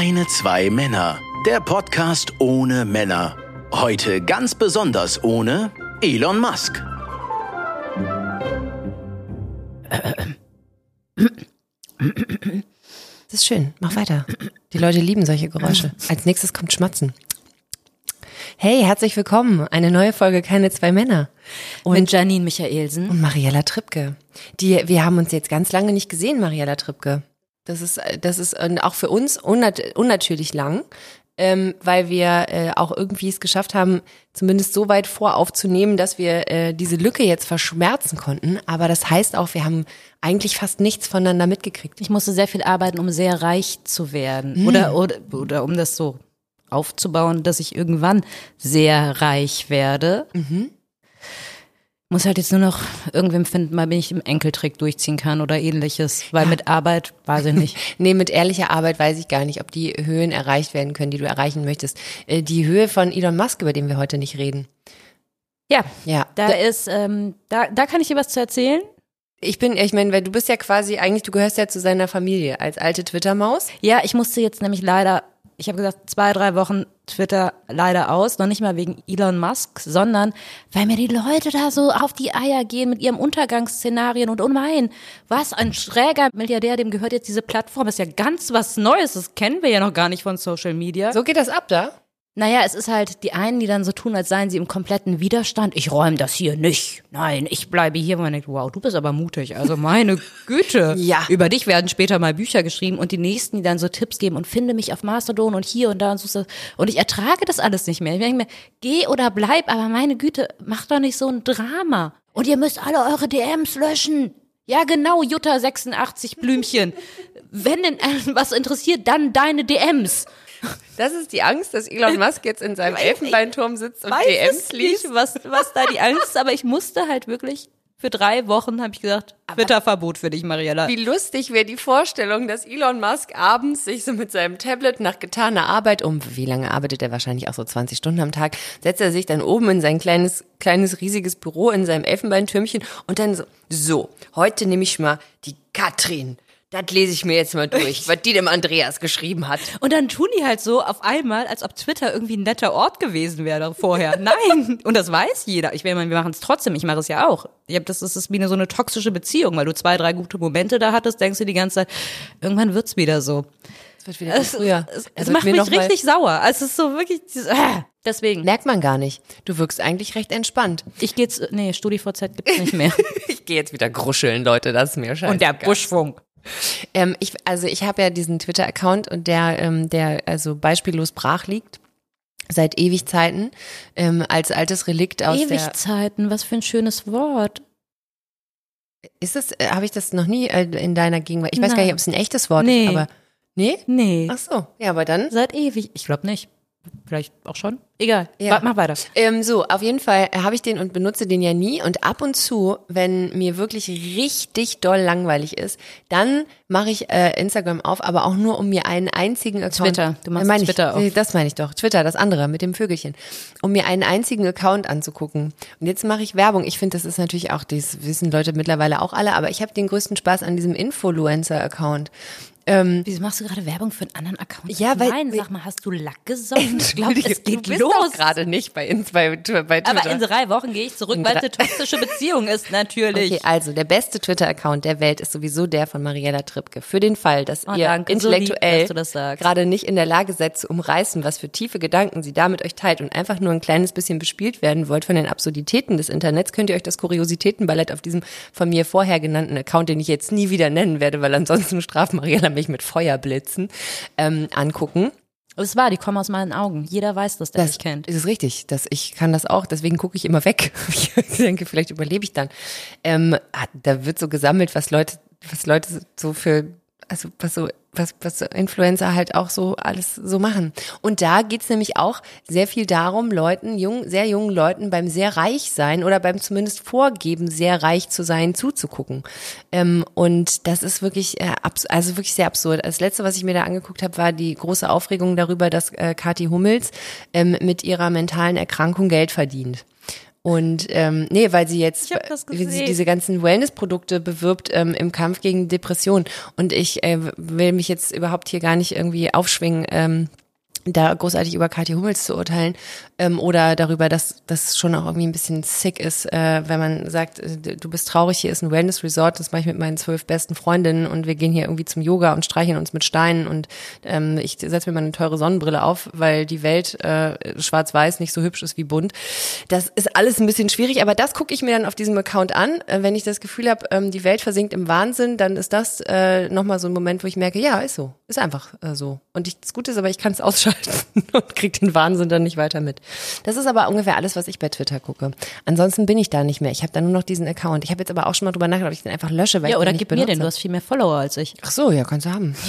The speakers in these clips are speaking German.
Keine zwei Männer. Der Podcast ohne Männer. Heute ganz besonders ohne Elon Musk. Das ist schön. Mach weiter. Die Leute lieben solche Geräusche. Als nächstes kommt Schmatzen. Hey, herzlich willkommen. Eine neue Folge Keine zwei Männer. Und Mit Janine Michaelsen. Und Mariella Trippke. Die, wir haben uns jetzt ganz lange nicht gesehen, Mariella Trippke. Das ist, das ist äh, auch für uns unnat unnatürlich lang, ähm, weil wir äh, auch irgendwie es geschafft haben, zumindest so weit voraufzunehmen, dass wir äh, diese Lücke jetzt verschmerzen konnten. Aber das heißt auch, wir haben eigentlich fast nichts voneinander mitgekriegt. Ich musste sehr viel arbeiten, um sehr reich zu werden. Mhm. Oder, oder, oder um das so aufzubauen, dass ich irgendwann sehr reich werde. Mhm. Muss halt jetzt nur noch irgendwem finden, mal bin ich im Enkeltrick durchziehen kann oder ähnliches. Weil mit Arbeit weiß ich nicht. nee, mit ehrlicher Arbeit weiß ich gar nicht, ob die Höhen erreicht werden können, die du erreichen möchtest. Äh, die Höhe von Elon Musk, über den wir heute nicht reden. Ja, ja. Da, da ist, ähm, da, da kann ich dir was zu erzählen. Ich bin, ich meine, weil du bist ja quasi, eigentlich, du gehörst ja zu seiner Familie als alte Twitter-Maus. Ja, ich musste jetzt nämlich leider ich habe gesagt, zwei, drei Wochen Twitter leider aus, noch nicht mal wegen Elon Musk, sondern weil mir die Leute da so auf die Eier gehen mit ihrem Untergangsszenarien und oh mein, was ein schräger Milliardär, dem gehört jetzt diese Plattform, das ist ja ganz was Neues, das kennen wir ja noch gar nicht von Social Media. So geht das ab da? Naja, es ist halt die einen, die dann so tun, als seien sie im kompletten Widerstand. Ich räume das hier nicht. Nein, ich bleibe hier. Und man denkt, wow, du bist aber mutig. Also meine Güte. ja. Über dich werden später mal Bücher geschrieben und die nächsten, die dann so Tipps geben und finde mich auf Mastodon und hier und da und so. Und ich ertrage das alles nicht mehr. Ich denke mir, geh oder bleib, aber meine Güte, mach doch nicht so ein Drama. Und ihr müsst alle eure DMs löschen. Ja, genau, Jutta 86 Blümchen. Wenn denn was interessiert, dann deine DMs. Das ist die Angst, dass Elon Musk jetzt in seinem Elfenbeinturm sitzt und DMs liest. Nicht, was, was da die Angst ist, aber ich musste halt wirklich für drei Wochen habe ich gesagt, Twitter-Verbot für dich, Mariella. Wie lustig wäre die Vorstellung, dass Elon Musk abends sich so mit seinem Tablet nach getaner Arbeit um, wie lange arbeitet er wahrscheinlich auch so 20 Stunden am Tag, setzt er sich dann oben in sein kleines, kleines, riesiges Büro in seinem Elfenbeintürmchen und dann so, so, heute nehme ich mal die Katrin das lese ich mir jetzt mal durch, was die dem Andreas geschrieben hat. Und dann tun die halt so auf einmal, als ob Twitter irgendwie ein netter Ort gewesen wäre vorher. Nein, und das weiß jeder. Ich meine, wir machen es trotzdem. Ich mache es ja auch. Ich hab, das, das ist wie eine, so eine toxische Beziehung, weil du zwei, drei gute Momente da hattest, denkst du die ganze Zeit, irgendwann wird's wieder so. Es wird wieder es, früher. Es, es, es macht mich richtig sauer. Also es ist so wirklich, äh, deswegen. Merkt man gar nicht. Du wirkst eigentlich recht entspannt. Ich gehe jetzt, nee, StudiVZ gibt's nicht mehr. ich gehe jetzt wieder gruscheln, Leute, das ist mir scheiße. Und der Buschfunk. Ähm, ich, also ich habe ja diesen Twitter-Account und der, ähm, der also beispiellos brach liegt seit Ewigzeiten ähm, als altes Relikt aus Ewigzeiten, was für ein schönes Wort. Ist das, äh, habe ich das noch nie äh, in deiner Gegenwart? Ich weiß Nein. gar nicht, ob es ein echtes Wort nee. ist, aber nee? Nee. Ach so, ja, aber dann seit ewig. Ich glaube nicht. Vielleicht auch schon. Egal. Ja. Mach weiter. Ähm, so, auf jeden Fall habe ich den und benutze den ja nie. Und ab und zu, wenn mir wirklich richtig doll langweilig ist, dann mache ich äh, Instagram auf, aber auch nur, um mir einen einzigen Account. Twitter. Du machst mein Twitter ich, auf. Das meine ich doch. Twitter, das andere mit dem Vögelchen. Um mir einen einzigen Account anzugucken. Und jetzt mache ich Werbung. Ich finde, das ist natürlich auch, das wissen Leute mittlerweile auch alle, aber ich habe den größten Spaß an diesem Influencer-Account. Ähm, Wieso machst du gerade Werbung für einen anderen Account? Ja, weil Nein, sag mal, hast du Lack gesoffen? Ich glaube, es geht du bist los. gerade nicht bei, bei, bei Twitter. Aber in drei Wochen gehe ich zurück, weil es eine toxische Beziehung ist, natürlich. Okay, also der beste Twitter-Account der Welt ist sowieso der von Mariella Trippke. Für den Fall, dass oh, ihr danke, intellektuell so gerade nicht in der Lage seid zu umreißen, was für tiefe Gedanken sie da mit euch teilt und einfach nur ein kleines bisschen bespielt werden wollt von den Absurditäten des Internets, könnt ihr euch das Kuriositätenballett auf diesem von mir vorher genannten Account, den ich jetzt nie wieder nennen werde, weil ansonsten straft Mariella mich mit Feuer blitzen, ähm, angucken. Es war, die kommen aus meinen Augen. Jeder weiß das, der das mich kennt. Ist es richtig, dass ich kann das auch, deswegen gucke ich immer weg. Ich denke, vielleicht überlebe ich dann. Ähm, ah, da wird so gesammelt, was Leute, was Leute so für also was so, was, was Influencer halt auch so alles so machen. Und da geht's nämlich auch sehr viel darum, Leuten, jung, sehr jungen Leuten beim sehr reich sein oder beim zumindest Vorgeben, sehr reich zu sein, zuzugucken. Ähm, und das ist wirklich, äh, also wirklich sehr absurd. Das letzte, was ich mir da angeguckt habe, war die große Aufregung darüber, dass äh, Kathi Hummels ähm, mit ihrer mentalen Erkrankung Geld verdient. Und ähm, nee, weil sie jetzt wie sie diese ganzen Wellness-Produkte bewirbt ähm, im Kampf gegen Depressionen. Und ich äh, will mich jetzt überhaupt hier gar nicht irgendwie aufschwingen. Ähm, da großartig über Kathi Hummels zu urteilen ähm, oder darüber, dass das schon auch irgendwie ein bisschen sick ist, äh, wenn man sagt, äh, du bist traurig, hier ist ein Wellness-Resort, das mache ich mit meinen zwölf besten Freundinnen und wir gehen hier irgendwie zum Yoga und streicheln uns mit Steinen und ähm, ich setze mir mal eine teure Sonnenbrille auf, weil die Welt äh, schwarz-weiß nicht so hübsch ist wie bunt. Das ist alles ein bisschen schwierig, aber das gucke ich mir dann auf diesem Account an. Äh, wenn ich das Gefühl habe, ähm, die Welt versinkt im Wahnsinn, dann ist das äh, nochmal so ein Moment, wo ich merke, ja, ist so, ist einfach äh, so. Und ich, das Gute ist aber, ich kann es ausschalten und krieg den Wahnsinn dann nicht weiter mit. Das ist aber ungefähr alles, was ich bei Twitter gucke. Ansonsten bin ich da nicht mehr. Ich habe da nur noch diesen Account. Ich habe jetzt aber auch schon mal drüber nachgedacht, ob ich den einfach lösche, weil Ja, ich oder den nicht gib mir den, du benutze. hast viel mehr Follower als ich. Ach so, ja, kannst du haben.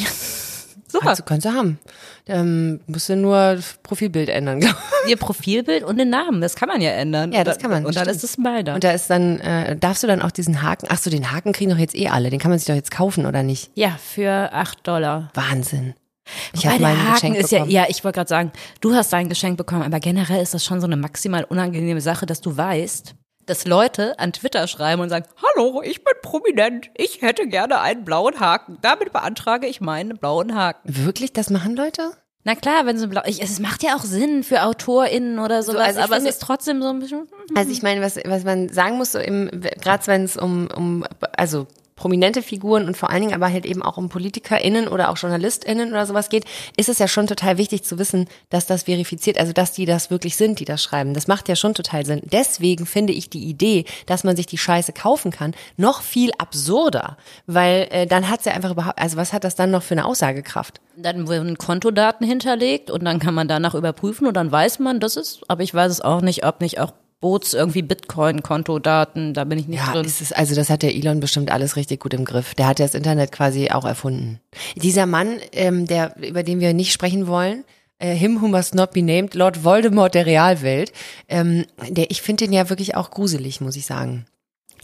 Super. Kannst du, kannst du haben. Ähm, musst du nur Profilbild ändern. Ihr Profilbild und den Namen, das kann man ja ändern. Ja, das kann man, Und dann stimmt. ist es meiner. Und da ist dann, äh, darfst du dann auch diesen Haken, ach so, den Haken kriegen doch jetzt eh alle. Den kann man sich doch jetzt kaufen, oder nicht? Ja, für acht Dollar. Wahnsinn. Ich habe mein Haken Geschenk ist ja, bekommen. ja, ich wollte gerade sagen, du hast dein Geschenk bekommen, aber generell ist das schon so eine maximal unangenehme Sache, dass du weißt, dass Leute an Twitter schreiben und sagen, hallo, ich bin prominent, ich hätte gerne einen blauen Haken. Damit beantrage ich meinen blauen Haken. Wirklich, das machen Leute? Na klar, wenn so blau, ich, es macht ja auch Sinn für AutorInnen oder sowas, also ich aber finde- es ist trotzdem so ein bisschen, Also ich meine, was, was man sagen muss, so im, gerade wenn es um, um, also prominente Figuren und vor allen Dingen aber halt eben auch um PolitikerInnen oder auch JournalistInnen oder sowas geht, ist es ja schon total wichtig zu wissen, dass das verifiziert, also dass die das wirklich sind, die das schreiben. Das macht ja schon total Sinn. Deswegen finde ich die Idee, dass man sich die Scheiße kaufen kann, noch viel absurder, weil äh, dann hat sie ja einfach überhaupt, also was hat das dann noch für eine Aussagekraft? dann werden Kontodaten hinterlegt und dann kann man danach überprüfen und dann weiß man, das ist, aber ich weiß es auch nicht, ob nicht auch Boots irgendwie Bitcoin-Kontodaten, da bin ich nicht Ja, drin. ist es, also das hat der Elon bestimmt alles richtig gut im Griff. Der hat ja das Internet quasi auch erfunden. Dieser Mann, ähm, der, über den wir nicht sprechen wollen, äh, him who must not be named, Lord Voldemort der Realwelt, ähm, der, ich finde den ja wirklich auch gruselig, muss ich sagen.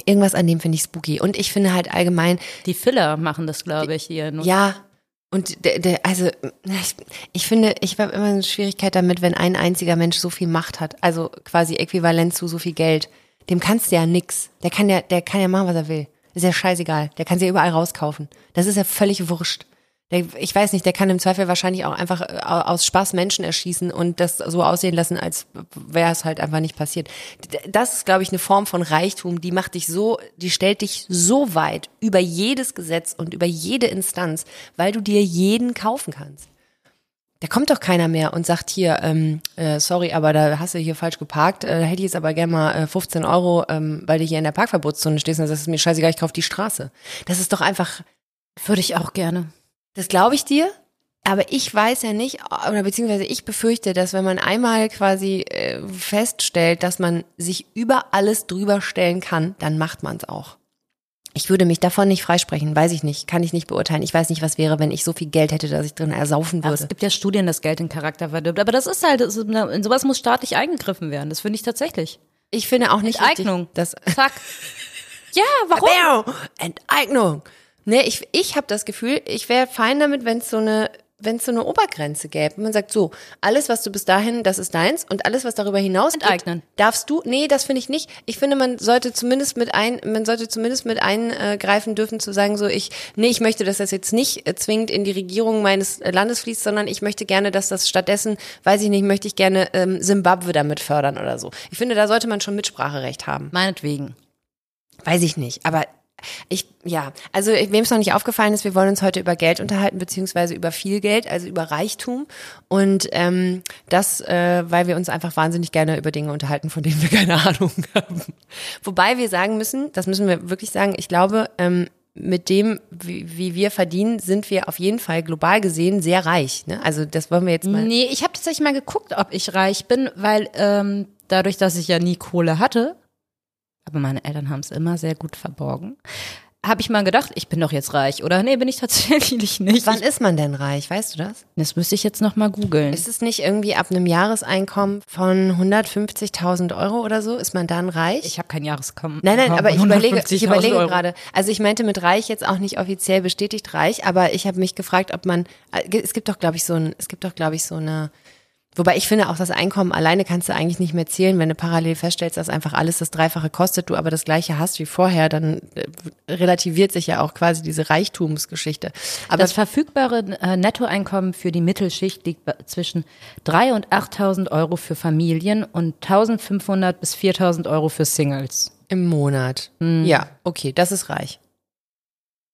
Irgendwas an dem finde ich spooky. Und ich finde halt allgemein, Die Filler machen das, glaube ich, hier. Nur. ja, und der, der, also ich, ich finde, ich habe immer eine Schwierigkeit damit, wenn ein einziger Mensch so viel Macht hat, also quasi äquivalent zu so viel Geld. Dem kannst du ja nix. Der kann ja, der kann ja machen, was er will. Ist ja scheißegal. Der kann sie ja überall rauskaufen. Das ist ja völlig wurscht. Der, ich weiß nicht, der kann im Zweifel wahrscheinlich auch einfach äh, aus Spaß Menschen erschießen und das so aussehen lassen, als wäre es halt einfach nicht passiert. Das ist, glaube ich, eine Form von Reichtum, die macht dich so, die stellt dich so weit über jedes Gesetz und über jede Instanz, weil du dir jeden kaufen kannst. Da kommt doch keiner mehr und sagt hier, ähm, äh, sorry, aber da hast du hier falsch geparkt, äh, da hätte ich jetzt aber gerne mal äh, 15 Euro, ähm, weil du hier in der Parkverbotszone stehst und das ist mir scheißegal, ich kaufe die Straße. Das ist doch einfach, Würde ich auch gerne. Das glaube ich dir, aber ich weiß ja nicht, oder beziehungsweise ich befürchte, dass wenn man einmal quasi äh, feststellt, dass man sich über alles drüber stellen kann, dann macht man es auch. Ich würde mich davon nicht freisprechen, weiß ich nicht, kann ich nicht beurteilen. Ich weiß nicht, was wäre, wenn ich so viel Geld hätte, dass ich drin ersaufen Aber würde. es gibt ja Studien, dass Geld den Charakter verdirbt. Aber das ist halt, das ist, in sowas muss staatlich eingegriffen werden. Das finde ich tatsächlich. Ich finde auch nicht Enteignung. richtig, dass Zack. ja, warum? Enteignung. Nee, ich, ich habe das Gefühl, ich wäre fein damit, wenn es so eine wenn es so eine Obergrenze gäbe. Man sagt so, alles, was du bis dahin, das ist deins und alles, was darüber hinaus Enteignen. geht, darfst du, nee, das finde ich nicht. Ich finde, man sollte zumindest mit ein, man sollte zumindest mit eingreifen dürfen, zu sagen so, ich, nee, ich möchte, dass das jetzt nicht äh, zwingend in die Regierung meines äh, Landes fließt, sondern ich möchte gerne, dass das stattdessen, weiß ich nicht, möchte ich gerne ähm, Simbabwe damit fördern oder so. Ich finde, da sollte man schon Mitspracherecht haben. Meinetwegen. Weiß ich nicht, aber ich, ja, also wem es noch nicht aufgefallen ist, wir wollen uns heute über Geld unterhalten, beziehungsweise über viel Geld, also über Reichtum. Und ähm, das, äh, weil wir uns einfach wahnsinnig gerne über Dinge unterhalten, von denen wir keine Ahnung haben. Wobei wir sagen müssen, das müssen wir wirklich sagen, ich glaube, ähm, mit dem, wie, wie wir verdienen, sind wir auf jeden Fall global gesehen sehr reich. Ne? Also das wollen wir jetzt mal. Nee, ich habe tatsächlich mal geguckt, ob ich reich bin, weil ähm, dadurch, dass ich ja nie Kohle hatte, aber meine Eltern haben es immer sehr gut verborgen, habe ich mal gedacht, ich bin doch jetzt reich, oder? Nee, bin ich tatsächlich nicht. Wann ist man denn reich? Weißt du das? Das müsste ich jetzt noch mal googeln. Ist es nicht irgendwie ab einem Jahreseinkommen von 150.000 Euro oder so? Ist man dann reich? Ich habe kein Jahreskommen. Nein, nein, aber ich überlege, ich 150.000 überlege Euro. gerade. Also ich meinte mit reich jetzt auch nicht offiziell bestätigt reich, aber ich habe mich gefragt, ob man, äh, es gibt doch, glaube ich, so ein, es gibt doch, glaube ich, so eine, Wobei ich finde, auch das Einkommen alleine kannst du eigentlich nicht mehr zählen, wenn du parallel feststellst, dass einfach alles das Dreifache kostet, du aber das Gleiche hast wie vorher, dann äh, relativiert sich ja auch quasi diese Reichtumsgeschichte. Aber das verfügbare äh, Nettoeinkommen für die Mittelschicht liegt zwischen 3.000 und 8.000 Euro für Familien und 1.500 bis 4.000 Euro für Singles. im Monat. Ja, okay, das ist reich.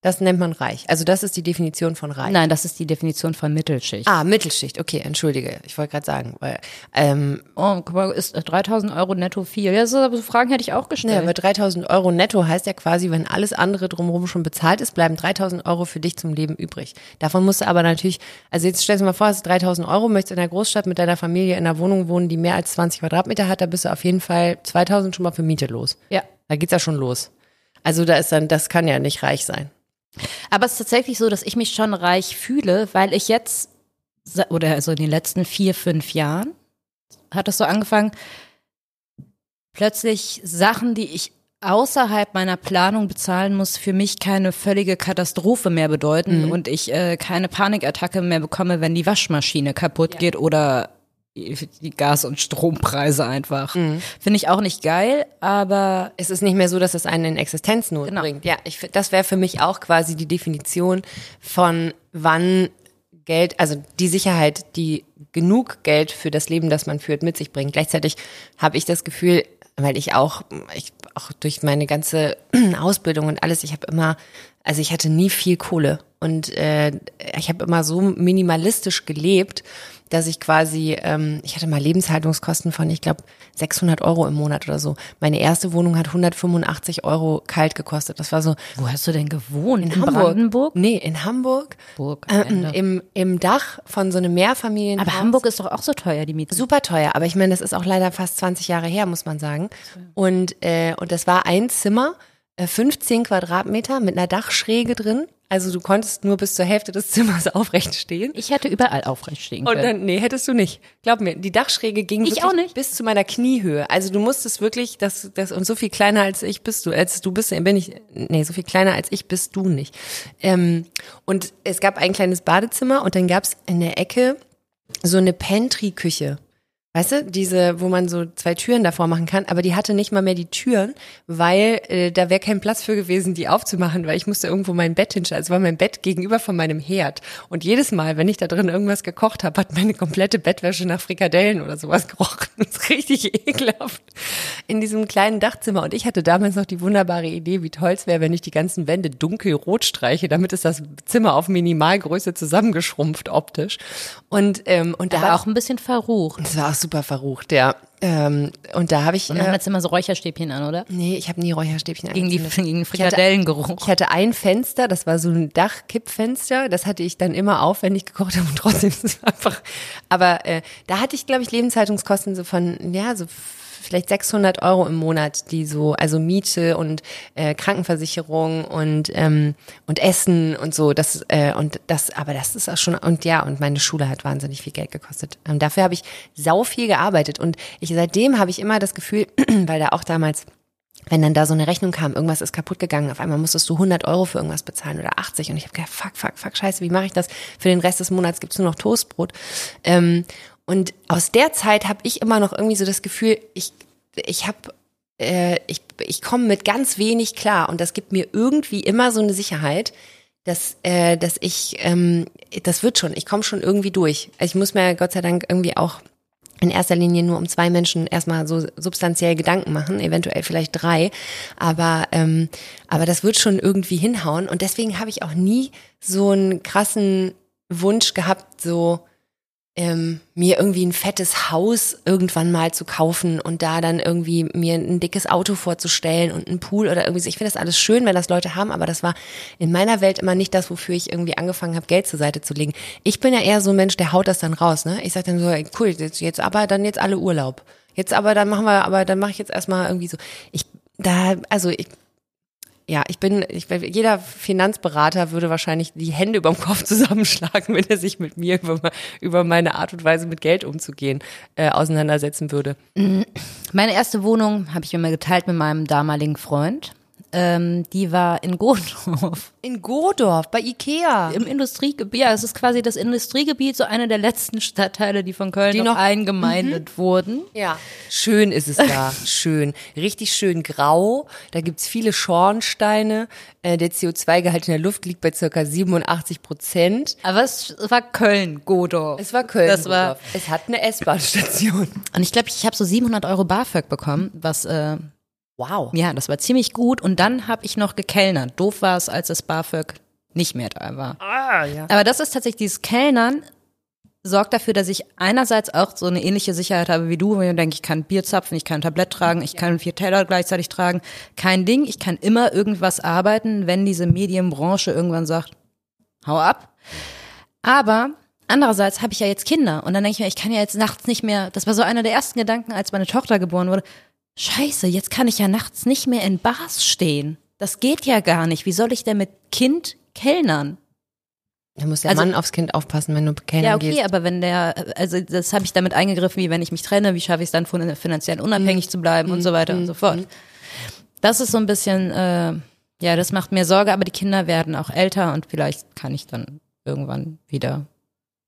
Das nennt man reich. Also das ist die Definition von reich. Nein, das ist die Definition von Mittelschicht. Ah, Mittelschicht. Okay, entschuldige. Ich wollte gerade sagen, weil ähm, Oh, guck mal, ist äh, 3.000 Euro netto viel? Ja, so Fragen hätte ich auch Ja, gestellt. aber 3000 Euro netto heißt ja quasi, wenn alles andere drumherum schon bezahlt ist, bleiben 3000 Euro für dich zum Leben übrig. Davon musst du aber natürlich, also jetzt stell dir mal vor, es ist 3000 Euro, möchtest in einer Großstadt mit deiner Familie in einer Wohnung wohnen, die mehr als 20 Quadratmeter hat, da bist du auf jeden Fall 2000 schon mal für Miete los. ja. Da geht's ja schon los. Also da ist dann, das kann ja nicht reich sein. Aber es ist tatsächlich so, dass ich mich schon reich fühle, weil ich jetzt, oder also in den letzten vier, fünf Jahren, hat es so angefangen, plötzlich Sachen, die ich außerhalb meiner Planung bezahlen muss, für mich keine völlige Katastrophe mehr bedeuten und ich äh, keine Panikattacke mehr bekomme, wenn die Waschmaschine kaputt geht oder die Gas- und Strompreise einfach. Finde ich auch nicht geil, aber Es ist nicht mehr so, dass es einen in Existenznot Genau. bringt. Ja, ich, das wäre für mich auch quasi die Definition von wann Geld, also die Sicherheit, die genug Geld für das Leben, das man führt, mit sich bringt. Gleichzeitig habe ich das Gefühl, weil ich auch, ich auch durch meine ganze Ausbildung und alles, ich habe immer, also ich hatte nie viel Kohle und äh, ich habe immer so minimalistisch gelebt, dass ich quasi, ähm, ich hatte mal Lebenshaltungskosten von, ich glaube, 600 Euro im Monat oder so. Meine erste Wohnung hat 185 Euro kalt gekostet. Das war so wo hast du denn gewohnt? in, Hamburg. Brandenburg? Nee, in Hamburg. Hamburg, am Äh, Ende. im, Im Dach von so einem Mehrfamilienhaus. Aber Hamburg ist doch auch so teuer, die Miete. Super teuer, aber ich meine, das ist auch leider fast 20 Jahre her, muss man sagen. Und, äh, und das war ein Zimmer, äh, 15 Quadratmeter mit einer Dachschräge drin. Also du konntest nur bis zur Hälfte des Zimmers aufrecht stehen. Ich hätte überall aufrecht stehen Und können. dann, nee, hättest du nicht. Glaub mir, die Dachschräge ging Ich auch nicht. bis zu meiner Kniehöhe. Also du musstest wirklich, das, das, und so viel kleiner als ich bist du, als du bist, bin ich, nee, so viel kleiner als ich bist du nicht. Ähm, und es gab ein kleines Badezimmer und dann gab's in der Ecke so eine Pantry-Küche. Weißt du, diese, wo man so zwei Türen davor machen kann, aber die hatte nicht mal mehr die Türen, weil äh, da wäre kein Platz für gewesen, die aufzumachen, weil ich musste irgendwo mein Bett hinstellen. Also war mein Bett gegenüber von meinem Herd. Und jedes Mal, wenn ich da drin irgendwas gekocht habe, hat meine komplette Bettwäsche nach Frikadellen oder sowas gerochen. Das ist richtig ekelhaft. In diesem kleinen Dachzimmer. Und ich hatte damals noch die wunderbare Idee, wie toll es wäre, wenn ich die ganzen Wände dunkelrot streiche. Damit ist das Zimmer auf Minimalgröße zusammengeschrumpft optisch. Und, ähm, und da aber auch ein bisschen verrucht. Super verrucht, ja. Ähm, und da habe ich, Und dann äh, hat immer so Räucherstäbchen an, oder? nee, ich habe nie Räucherstäbchen Gegen, die, gegen den Ich hatte- Frikadellengeruch. Ich hatte ein Fenster, das war so ein Dachkippfenster, das hatte ich dann immer auf, wenn ich gekocht habe und trotzdem ist es einfach. Aber äh, da hatte ich, glaube ich, Lebenshaltungskosten so von, ja, so vielleicht 600 Euro im Monat, die so, also Miete und äh, Krankenversicherung und ähm, und Essen und so, das äh, und das, aber das ist auch schon und ja und meine Schule hat wahnsinnig viel Geld gekostet. Ähm, dafür habe ich sau viel gearbeitet und ich seitdem habe ich immer das Gefühl, weil da auch damals wenn dann da so eine Rechnung kam, irgendwas ist kaputt gegangen, auf einmal musstest du 100 Euro für irgendwas bezahlen oder 80 und ich habe gedacht, fuck, fuck, fuck, scheiße, wie mache ich das? Für den Rest des Monats gibt's nur noch Toastbrot. Ähm, und aus der Zeit habe ich immer noch irgendwie so das Gefühl, ich, ich habe äh, ich, ich komme mit ganz wenig klar. Und das gibt mir irgendwie immer so eine Sicherheit, dass, äh, dass ich, ähm, das wird schon, ich komme schon irgendwie durch. Also ich muss mir Gott sei Dank irgendwie auch in erster Linie nur um zwei Menschen erstmal so substanziell Gedanken machen, eventuell vielleicht drei, aber ähm, aber das wird schon irgendwie hinhauen. Und deswegen habe ich auch nie so einen krassen Wunsch gehabt, so ähm, mir irgendwie ein fettes Haus irgendwann mal zu kaufen und da dann irgendwie mir ein dickes Auto vorzustellen und einen Pool oder irgendwie. Ich finde das alles schön, wenn das Leute haben, aber das war in meiner Welt immer nicht das, wofür ich irgendwie angefangen habe, Geld zur Seite zu legen. Ich bin ja eher so ein Mensch, der haut das dann raus, ne? Ich sag dann so, ey, cool, jetzt, jetzt aber dann jetzt alle Urlaub. Jetzt aber dann machen wir, aber dann mache ich jetzt erstmal irgendwie so. Ich da, also ich ja, ich bin, ich, jeder Finanzberater würde wahrscheinlich die Hände überm Kopf zusammenschlagen, wenn er sich mit mir über, über meine Art und Weise mit Geld umzugehen äh, auseinandersetzen würde. Meine erste Wohnung habe ich immer geteilt mit meinem damaligen Freund. Ähm, die war in Godorf. In Godorf, bei Ikea. Im Industriegebiet, ja, es ist quasi das Industriegebiet, so einer der letzten Stadtteile, die von Köln Die noch, noch- eingemeindet wurden. Ja. Schön ist es da. schön. Richtig schön grau. Da gibt's viele Schornsteine. Äh, der CO2-Gehalt in der Luft liegt bei circa 87 Prozent. Aber es war Köln, Godorf. Es war Köln. Das war, Es hat eine S-Bahn-Station. und ich glaube, ich habe so 700 Euro BAföG bekommen, was, äh, Wow. ja, das war ziemlich gut. Und dann habe ich noch gekellnert. Doof war es, als das BAföG nicht mehr da war. Ah, ja. Aber das ist tatsächlich dieses Kellnern sorgt dafür, dass ich einerseits auch so eine ähnliche Sicherheit habe wie du, wo ich denke, ich kann Bier zapfen, ich kann ein Tablett tragen, ich kann vier Teller gleichzeitig tragen. Kein Ding, ich kann immer irgendwas arbeiten, wenn diese Medienbranche irgendwann sagt, hau ab. Aber andererseits habe ich ja jetzt Kinder und dann denke ich mir, ich kann ja jetzt nachts nicht mehr, das war so einer der ersten Gedanken, als meine Tochter geboren wurde. Scheiße, jetzt kann ich ja nachts nicht mehr in Bars stehen. Das geht ja gar nicht. Wie soll ich denn mit Kind kellnern? Da muss der Also- Mann aufs Kind aufpassen, wenn du Kellnern Ja, okay, gehst. aber wenn der, also das habe ich damit eingegriffen, wie wenn ich mich trenne, wie schaffe ich es dann von- finanziell unabhängig zu bleiben und so weiter und so fort. Das ist so ein bisschen, äh, ja, das macht mir Sorge, aber die Kinder werden auch älter und vielleicht kann ich dann irgendwann wieder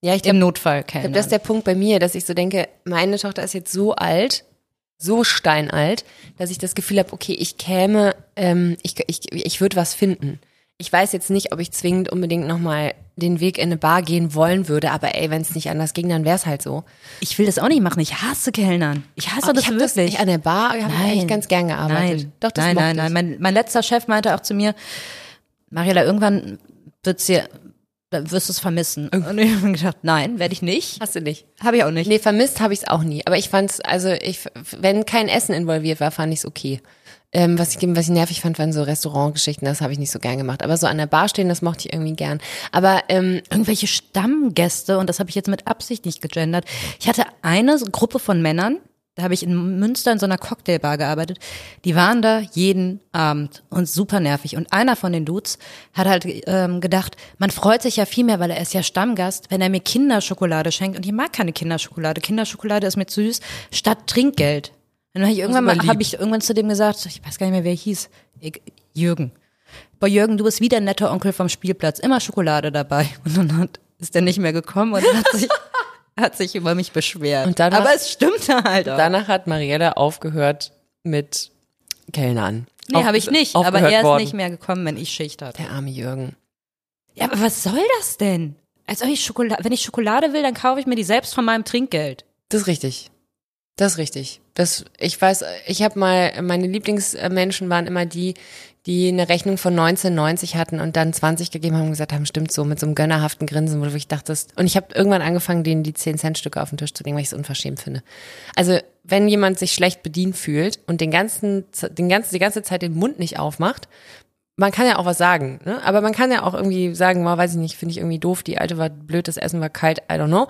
Ja, ich im glaube, Notfall ich kennen. glaub, das ist der Punkt bei mir, dass ich so denke, meine Tochter ist jetzt so alt, so steinalt, dass ich das Gefühl habe, okay, ich käme, ähm, ich, ich, ich würde was finden. Ich weiß jetzt nicht, ob ich zwingend unbedingt nochmal den Weg in eine Bar gehen wollen würde, aber ey, wenn es nicht anders ging, dann wäre es halt so. ich will das auch nicht machen. Ich hasse Kellnern. Ich hasse das ich wirklich. das nicht an der Bar, ich habe eigentlich ganz gern gearbeitet. Nein, Doch, das nein, nein, nein. ich. Mein, mein letzter Chef meinte auch zu mir, Mariela, irgendwann wird's dir, da wirst du es vermissen. Und ich habe gedacht, nein, werde ich nicht. Hast du nicht? Habe ich auch nicht. Nee, vermisst habe ich es auch nie. Aber ich fand's, also ich, wenn kein Essen involviert war, fand ich es okay. Ähm, was, ich, was ich nervig fand, waren so Restaurantgeschichten, das habe ich nicht so gern gemacht. Aber so an der Bar stehen, das mochte ich irgendwie gern. Aber ähm, irgendwelche Stammgäste, und das habe ich jetzt mit Absicht nicht gegendert. Ich hatte eine Gruppe von Männern, da habe ich in Münster in so einer Cocktailbar gearbeitet, die waren da jeden Abend und super nervig. Und einer von den Dudes hat halt ähm, gedacht, man freut sich ja viel mehr, weil er ist ja Stammgast, wenn er mir Kinderschokolade schenkt. Und ich mag keine Kinderschokolade. Kinderschokolade ist mir zu süß, statt Trinkgeld. Und dann habe ich irgendwann mal, habe ich irgendwann zu dem gesagt, ich weiß gar nicht mehr, wer er hieß, ich, Jürgen. Boah, Jürgen, du bist wie der nette Onkel vom Spielplatz, immer Schokolade dabei. Und dann hat, ist er nicht mehr gekommen und hat sich, hat sich über mich beschwert. Und danach- Aber es stimmte halt auch. danach hat Mariella aufgehört mit Kellnern. nee, habe ich nicht. Aber er ist worden. nicht mehr gekommen, wenn ich Schicht hatte. Der arme Jürgen. Ja, aber was soll das denn? Als ob ich Schokolade, wenn ich Schokolade will, dann kaufe ich mir die selbst von meinem Trinkgeld. Das ist richtig. Das ist richtig. Das, ich weiß, ich habe mal, meine Lieblingsmenschen waren immer die, die eine Rechnung von 19,90 hatten und dann 20 gegeben haben und gesagt haben, stimmt so, mit so einem gönnerhaften Grinsen, wo du wirklich dachtest, und ich habe irgendwann angefangen, denen die 10-Cent-Stücke auf den Tisch zu legen, weil ich es unverschämt finde. Also, wenn jemand sich schlecht bedient fühlt und den ganzen, den ganzen, die ganze Zeit den Mund nicht aufmacht, man kann ja auch was sagen, ne? aber man kann ja auch irgendwie sagen, wow, weiß ich nicht, finde ich irgendwie doof, die alte war blöd, das Essen war kalt, I don't know.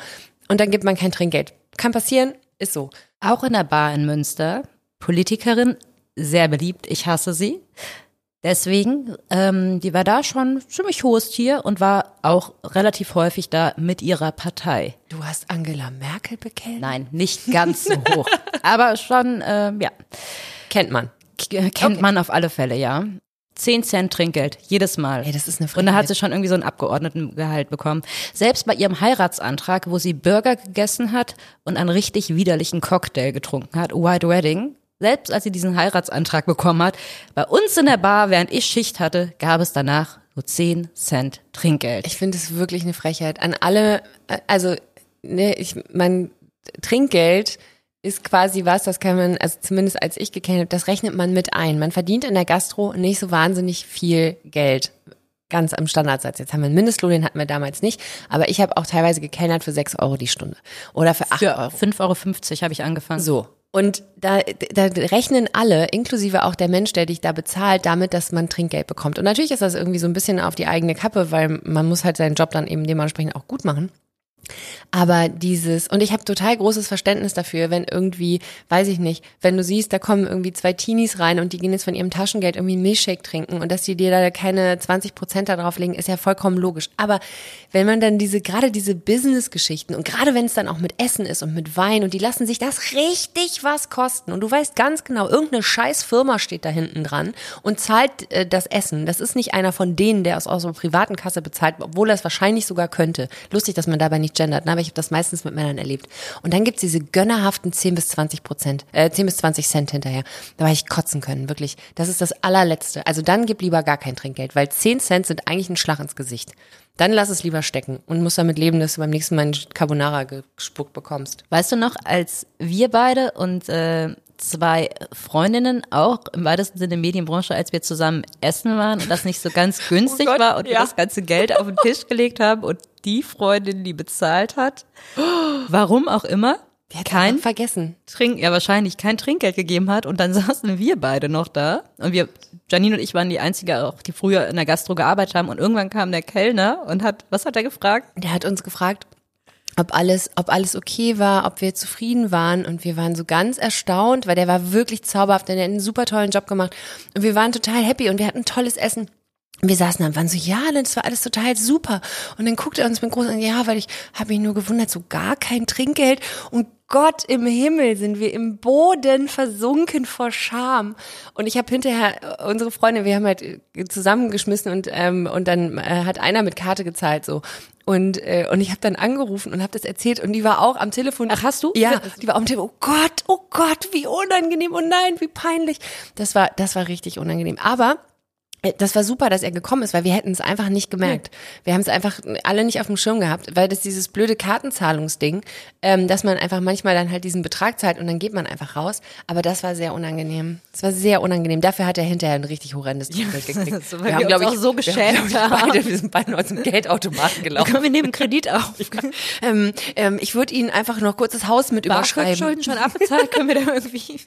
Und dann gibt man kein Trinkgeld. Kann passieren, ist so. Auch in der Bar in Münster. Politikerin, sehr beliebt. Ich hasse sie. Deswegen, ähm, die war da schon ziemlich hohes Tier und war auch relativ häufig da mit ihrer Partei. Du hast Angela Merkel bekennt? Nein, nicht ganz so hoch. Aber schon, ähm, ja, Kennt man. K kennt man auf alle Fälle, ja. 10 Cent Trinkgeld, jedes Mal. Ey, das ist eine Und da hat sie schon irgendwie so ein Abgeordnetengehalt bekommen. Selbst bei ihrem Heiratsantrag, wo sie Burger gegessen hat und einen richtig widerlichen Cocktail getrunken hat, White Wedding, selbst als sie diesen Heiratsantrag bekommen hat, bei uns in der Bar, während ich Schicht hatte, gab es danach nur 10 Cent Trinkgeld. Ich finde es wirklich eine Frechheit. An alle, äh, also, ne, ich, mein Trinkgeld ist quasi was, das kann man, also zumindest als ich gekannt habe, das rechnet man mit ein. Man verdient in der Gastro nicht so wahnsinnig viel Geld. Ganz am Standardsatz. Jetzt haben wir einen Mindestlohn, den hatten wir damals nicht. Aber ich habe auch teilweise gekellnert für 6 Euro die Stunde. Oder für 8 Für Euro. 5,50 Euro habe ich angefangen. So. Und da, da rechnen alle, inklusive auch der Mensch, der dich da bezahlt, damit, dass man Trinkgeld bekommt. Und natürlich ist das irgendwie so ein bisschen auf die eigene Kappe, weil man muss halt seinen Job dann eben dementsprechend auch gut machen. Aber dieses, und ich habe total großes Verständnis dafür, wenn irgendwie, weiß ich nicht, wenn du siehst, da kommen irgendwie zwei Teenies rein und die gehen jetzt von ihrem Taschengeld irgendwie einen Milchshake trinken und dass die dir da keine 20 Prozent da drauf legen, ist ja vollkommen logisch. Aber wenn man dann diese, gerade diese Business-Geschichten und gerade wenn es dann auch mit Essen ist und mit Wein und die lassen sich das richtig was kosten und du weißt ganz genau, irgendeine scheiß Firma steht da hinten dran und zahlt äh, das Essen. Das ist nicht einer von denen, der aus, einer privaten Kasse bezahlt, obwohl er es wahrscheinlich sogar könnte. Lustig, dass man dabei nicht gendert, ne? aber ich habe das meistens mit Männern erlebt. Und dann gibt's diese gönnerhaften 10 bis 20 Prozent, äh, 10 bis 20 Cent hinterher. Da war ich kotzen können, wirklich. Das ist das allerletzte. Also dann gib lieber gar kein Trinkgeld, weil 10 Cent sind eigentlich ein Schlag ins Gesicht. Dann lass es lieber stecken und musst damit leben, dass du beim nächsten Mal einen Carbonara gespuckt bekommst. Weißt du noch, als wir beide und äh, zwei Freundinnen auch im weitesten Sinne Medienbranche, als wir zusammen essen waren und das nicht so ganz günstig Oh Gott, war und wir ja. das ganze Geld auf den Tisch gelegt haben und die Freundin, die bezahlt hat, warum auch immer, Die hat kein vergessen. Trink, ja wahrscheinlich kein Trinkgeld gegeben hat. Und dann saßen wir beide noch da. Und wir, Janine und ich waren die einzige auch, die früher in der Gastro gearbeitet haben. Und irgendwann kam der Kellner und hat, was hat er gefragt? Der hat uns gefragt, ob alles, ob alles okay war, ob wir zufrieden waren. Und wir waren so ganz erstaunt, weil der war wirklich zauberhaft, der hat einen super tollen Job gemacht. Und wir waren total happy und wir hatten tolles Essen. Und wir saßen da und waren so, ja, das war alles total super. Und dann guckt er uns mit großen Augen, ja, weil ich habe mich nur gewundert, so gar kein Trinkgeld. Und Gott im Himmel sind wir im Boden versunken vor Scham. Und ich habe hinterher äh, unsere Freunde, wir haben halt äh, zusammengeschmissen und ähm, und dann äh, hat einer mit Karte gezahlt so. Und äh, und ich habe dann angerufen und habe das erzählt und die war auch am Telefon. Ach, hast du? Ja, die war am Telefon. Oh Gott, oh Gott, wie unangenehm. Oh nein, wie peinlich. Das war das war richtig unangenehm. Aber das war super, dass er gekommen ist, weil wir hätten es einfach nicht gemerkt. Wir haben es einfach alle nicht auf dem Schirm gehabt, weil das dieses blöde Kartenzahlungsding, ähm, dass man einfach manchmal dann halt diesen Betrag zahlt und dann geht man einfach raus. Aber das war sehr unangenehm. Das war sehr unangenehm. Dafür hat er hinterher ein richtig horrendes Trinkgeld gekriegt. so, weil wir uns auch so geschämt wir haben. ich, haben. Beide, wir sind beide aus dem Geldautomaten gelaufen. Komm, wir nehmen Kredit auf. ähm, ähm, ich würde Ihnen einfach noch kurz das Haus mit überschreiben. Schulden schon abbezahlt, können wir da irgendwie.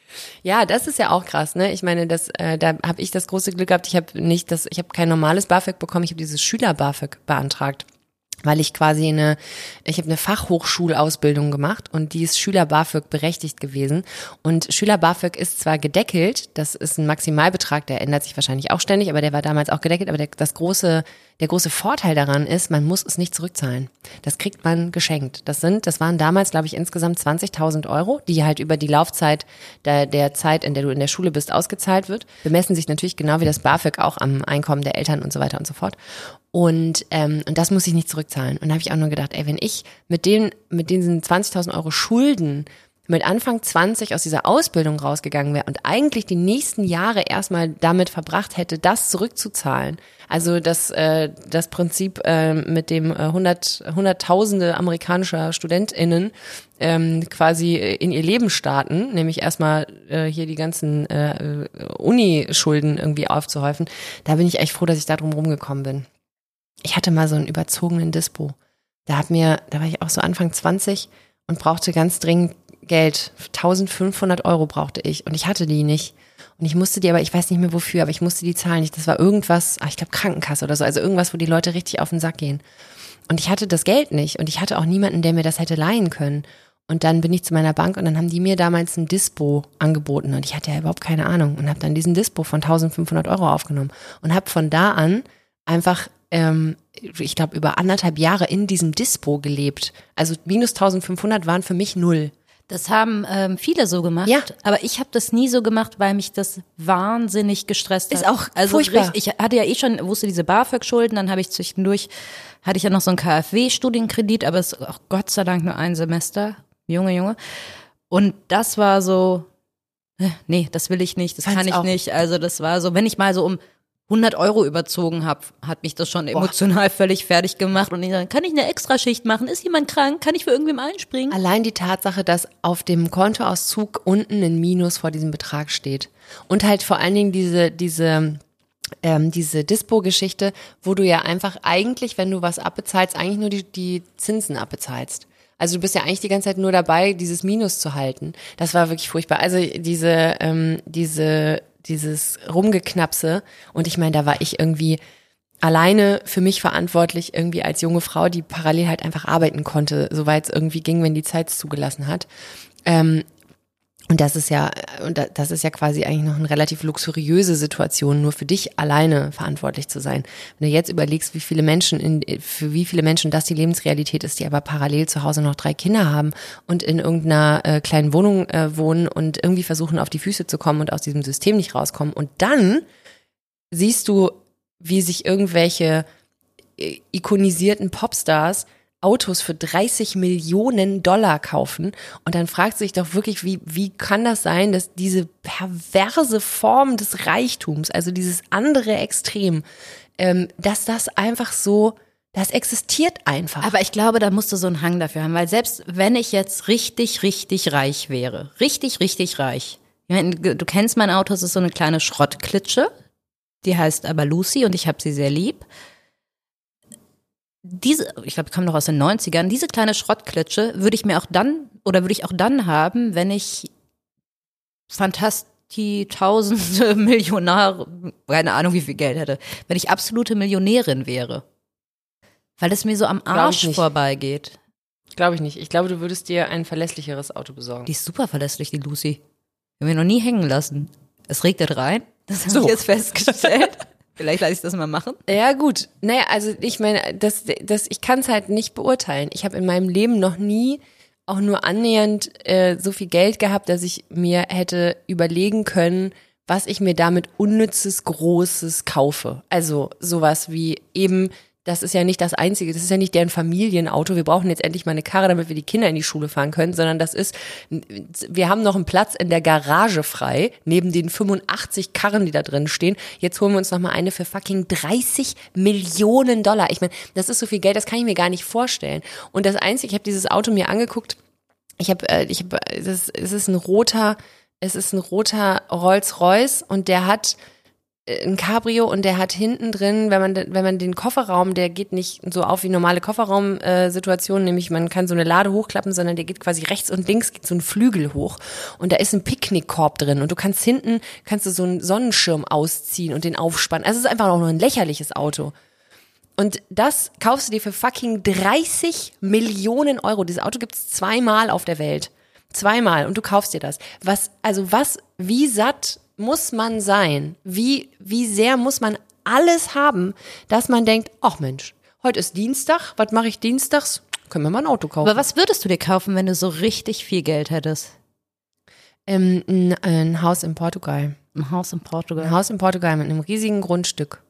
Ja, das ist ja auch krass, ne? Ich meine, das, äh, da habe ich das große Glück gehabt. Ich habe nicht das, ich habe kein normales BAföG bekommen. Ich habe dieses Schüler BAföG beantragt, weil ich quasi eine, ich habe eine Fachhochschulausbildung gemacht und die ist Schüler BAföG berechtigt gewesen. Und Schüler BAföG ist zwar gedeckelt, das ist ein Maximalbetrag, der ändert sich wahrscheinlich auch ständig, aber der war damals auch gedeckelt. Aber der, das große, der große Vorteil daran ist, man muss es nicht zurückzahlen. Das kriegt man geschenkt. Das sind, das waren damals, glaube ich, insgesamt 20.000 Euro, die halt über die Laufzeit der, der Zeit, in der du in der Schule bist, ausgezahlt wird. Bemessen sich natürlich genau wie das BAföG auch am Einkommen der Eltern und so weiter und so fort. Und, ähm, und das muss ich nicht zurückzahlen. Und da habe ich auch nur gedacht, ey, wenn ich mit den, mit diesen 20.000 Euro Schulden mit Anfang 20 aus dieser Ausbildung rausgegangen wäre und eigentlich die nächsten Jahre erstmal damit verbracht hätte, das zurückzuzahlen. Also das, äh, das Prinzip äh, mit dem äh, hundert, hunderttausende amerikanischer StudentInnen ähm, quasi in ihr Leben starten, nämlich erstmal äh, hier die ganzen äh, Uni-Schulden irgendwie aufzuhäufen. Da bin ich echt froh, dass ich da drum rumgekommen bin. Ich hatte mal so einen überzogenen Dispo. Da hat mir, da war ich auch so Anfang 20 und brauchte ganz dringend Geld. 1500 Euro brauchte ich und ich hatte die nicht. Und ich musste die aber, ich weiß nicht mehr wofür, aber ich musste die zahlen nicht. Das war irgendwas, ach, ich glaube Krankenkasse oder so, also irgendwas, wo die Leute richtig auf den Sack gehen. Und ich hatte das Geld nicht und ich hatte auch niemanden, der mir das hätte leihen können. Und dann bin ich zu meiner Bank und dann haben die mir damals ein Dispo angeboten und ich hatte ja überhaupt keine Ahnung und habe dann diesen Dispo von 1500 Euro aufgenommen und habe von da an einfach, ähm, ich glaube, über anderthalb Jahre in diesem Dispo gelebt. Also minus 1500 waren für mich null. Das haben ähm, viele so gemacht, Ja. aber ich habe das nie so gemacht, weil mich das wahnsinnig gestresst hat. Ist auch also furchtbar. richtig- Ich hatte ja eh schon, wusste diese BAföG-Schulden, dann habe ich zwischendurch, hatte ich ja noch so einen KfW-Studienkredit, aber es ist auch Gott sei Dank nur ein Semester. Junge, Junge. Und das war so, äh, nee, das will ich nicht, das Fand's kann ich auch. nicht. Also das war so, wenn ich mal so um 100 Euro überzogen habe, hat mich das schon emotional völlig fertig gemacht. Und ich dann, kann ich eine Extraschicht machen? Ist jemand krank? Kann ich für irgendwem einspringen? Allein die Tatsache, dass auf dem Kontoauszug unten ein Minus vor diesem Betrag steht. Und halt vor allen Dingen diese, diese, ähm, diese Dispo-Geschichte, wo du ja einfach eigentlich, wenn du was abbezahlst, eigentlich nur die, die Zinsen abbezahlst. Also du bist ja eigentlich die ganze Zeit nur dabei, dieses Minus zu halten. Das war wirklich furchtbar. Also diese, ähm, diese, dieses Rumgeknapse. Und ich meine, da war ich irgendwie, alleine für mich verantwortlich irgendwie als junge Frau, die parallel halt einfach arbeiten konnte, soweit es irgendwie ging, wenn die Zeit es zugelassen hat. Ähm, und das ist ja, und das ist ja quasi eigentlich noch eine relativ luxuriöse Situation, nur für dich alleine verantwortlich zu sein. Wenn du jetzt überlegst, wie viele Menschen in, für wie viele Menschen das die Lebensrealität ist, die aber parallel zu Hause noch drei Kinder haben und in irgendeiner äh, kleinen Wohnung äh, wohnen und irgendwie versuchen, auf die Füße zu kommen und aus diesem System nicht rauskommen. Und dann siehst du, wie sich irgendwelche äh, ikonisierten Popstars Autos für 30 Millionen Dollar kaufen. Und dann fragt sich doch wirklich, wie, wie kann das sein, dass diese perverse Form des Reichtums, also dieses andere Extrem, ähm, dass das einfach so, das existiert einfach. Aber ich glaube, da musst du so einen Hang dafür haben, weil selbst wenn ich jetzt richtig, richtig reich wäre, richtig, richtig reich, du kennst mein Auto, es ist so eine kleine Schrottklitsche, die heißt aber Lucy und ich habe sie sehr lieb diese, ich glaube, ich komme noch aus den 90ern, diese kleine Schrottklitsche würde ich mir auch dann, oder würde ich auch dann haben, wenn ich Fantasti tausende Millionär, keine Ahnung, wie viel Geld hätte, wenn ich absolute Millionärin wäre. Weil es mir so am Arsch vorbeigeht. Glaube ich nicht. Ich glaube, du würdest dir ein verlässlicheres Auto besorgen. Die ist super verlässlich, die Lucy. Wir haben wir noch nie hängen lassen. Es regnet rein. Das habe so. ich jetzt festgestellt. Vielleicht lasse ich das mal machen. Ja, gut. Naja, also ich meine, das, das, ich kann es halt nicht beurteilen. Ich habe in meinem Leben noch nie auch nur annähernd äh, so viel Geld gehabt, dass ich mir hätte überlegen können, was ich mir damit unnützes Großes kaufe. Also sowas wie eben das ist ja nicht das Einzige, das ist ja nicht deren Familienauto. Wir brauchen jetzt endlich mal eine Karre, damit wir die Kinder in die Schule fahren können, sondern das ist, wir haben noch einen Platz in der Garage frei, neben den 85 Karren, die da drin stehen. Jetzt holen wir uns noch mal eine für fucking 30 Millionen Dollar. Ich meine, das ist so viel Geld, das kann ich mir gar nicht vorstellen. Und das Einzige, ich habe dieses Auto mir angeguckt, ich habe, äh, ich habe, es ist ein roter, es ist ein roter Rolls-Royce und der hat ein Cabrio und der hat hinten drin, wenn man wenn man den Kofferraum, der geht nicht so auf wie normale Kofferraumsituationen, nämlich man kann so eine Lade hochklappen, sondern der geht quasi rechts und links geht so ein Flügel hoch und da ist ein Picknickkorb drin und du kannst hinten kannst du so einen Sonnenschirm ausziehen und den aufspannen. Also es ist einfach auch nur ein lächerliches Auto. Und das kaufst du dir für fucking 30 Millionen Euro. Dieses Auto gibt's zweimal auf der Welt. Zweimal und du kaufst dir das. Was, also was, wie satt muss man sein? Wie, wie sehr muss man alles haben, dass man denkt, ach Mensch, heute ist Dienstag, was mache ich dienstags? Können wir mal ein Auto kaufen. Aber was würdest du dir kaufen, wenn du so richtig viel Geld hättest? Ähm, ein, ein Haus in Portugal. Ein Haus in Portugal. Ein Haus in Portugal mit einem riesigen Grundstück.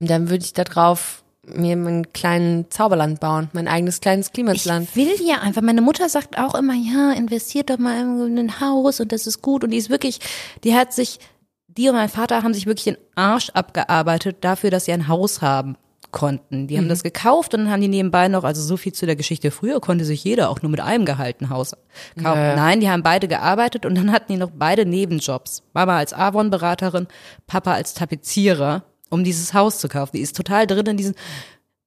Und dann würde ich da drauf mir einen kleinen Zauberland bauen, mein eigenes kleines Klimasland. Ich will ja einfach. Meine Mutter sagt auch immer, ja, investiert doch mal in ein Haus und das ist gut. Und die ist wirklich, die hat sich, die und mein Vater haben sich wirklich den Arsch abgearbeitet dafür, dass sie ein Haus haben konnten. Die haben mhm. das gekauft und dann haben die nebenbei noch, also so viel zu der Geschichte. Früher konnte sich jeder auch nur mit einem Gehalt ein Haus kaufen. Ja. Nein, die haben beide gearbeitet und dann hatten die noch beide Nebenjobs. Mama als Avon-Beraterin, Papa als Tapezierer um dieses Haus zu kaufen. Die ist total drin in diesen,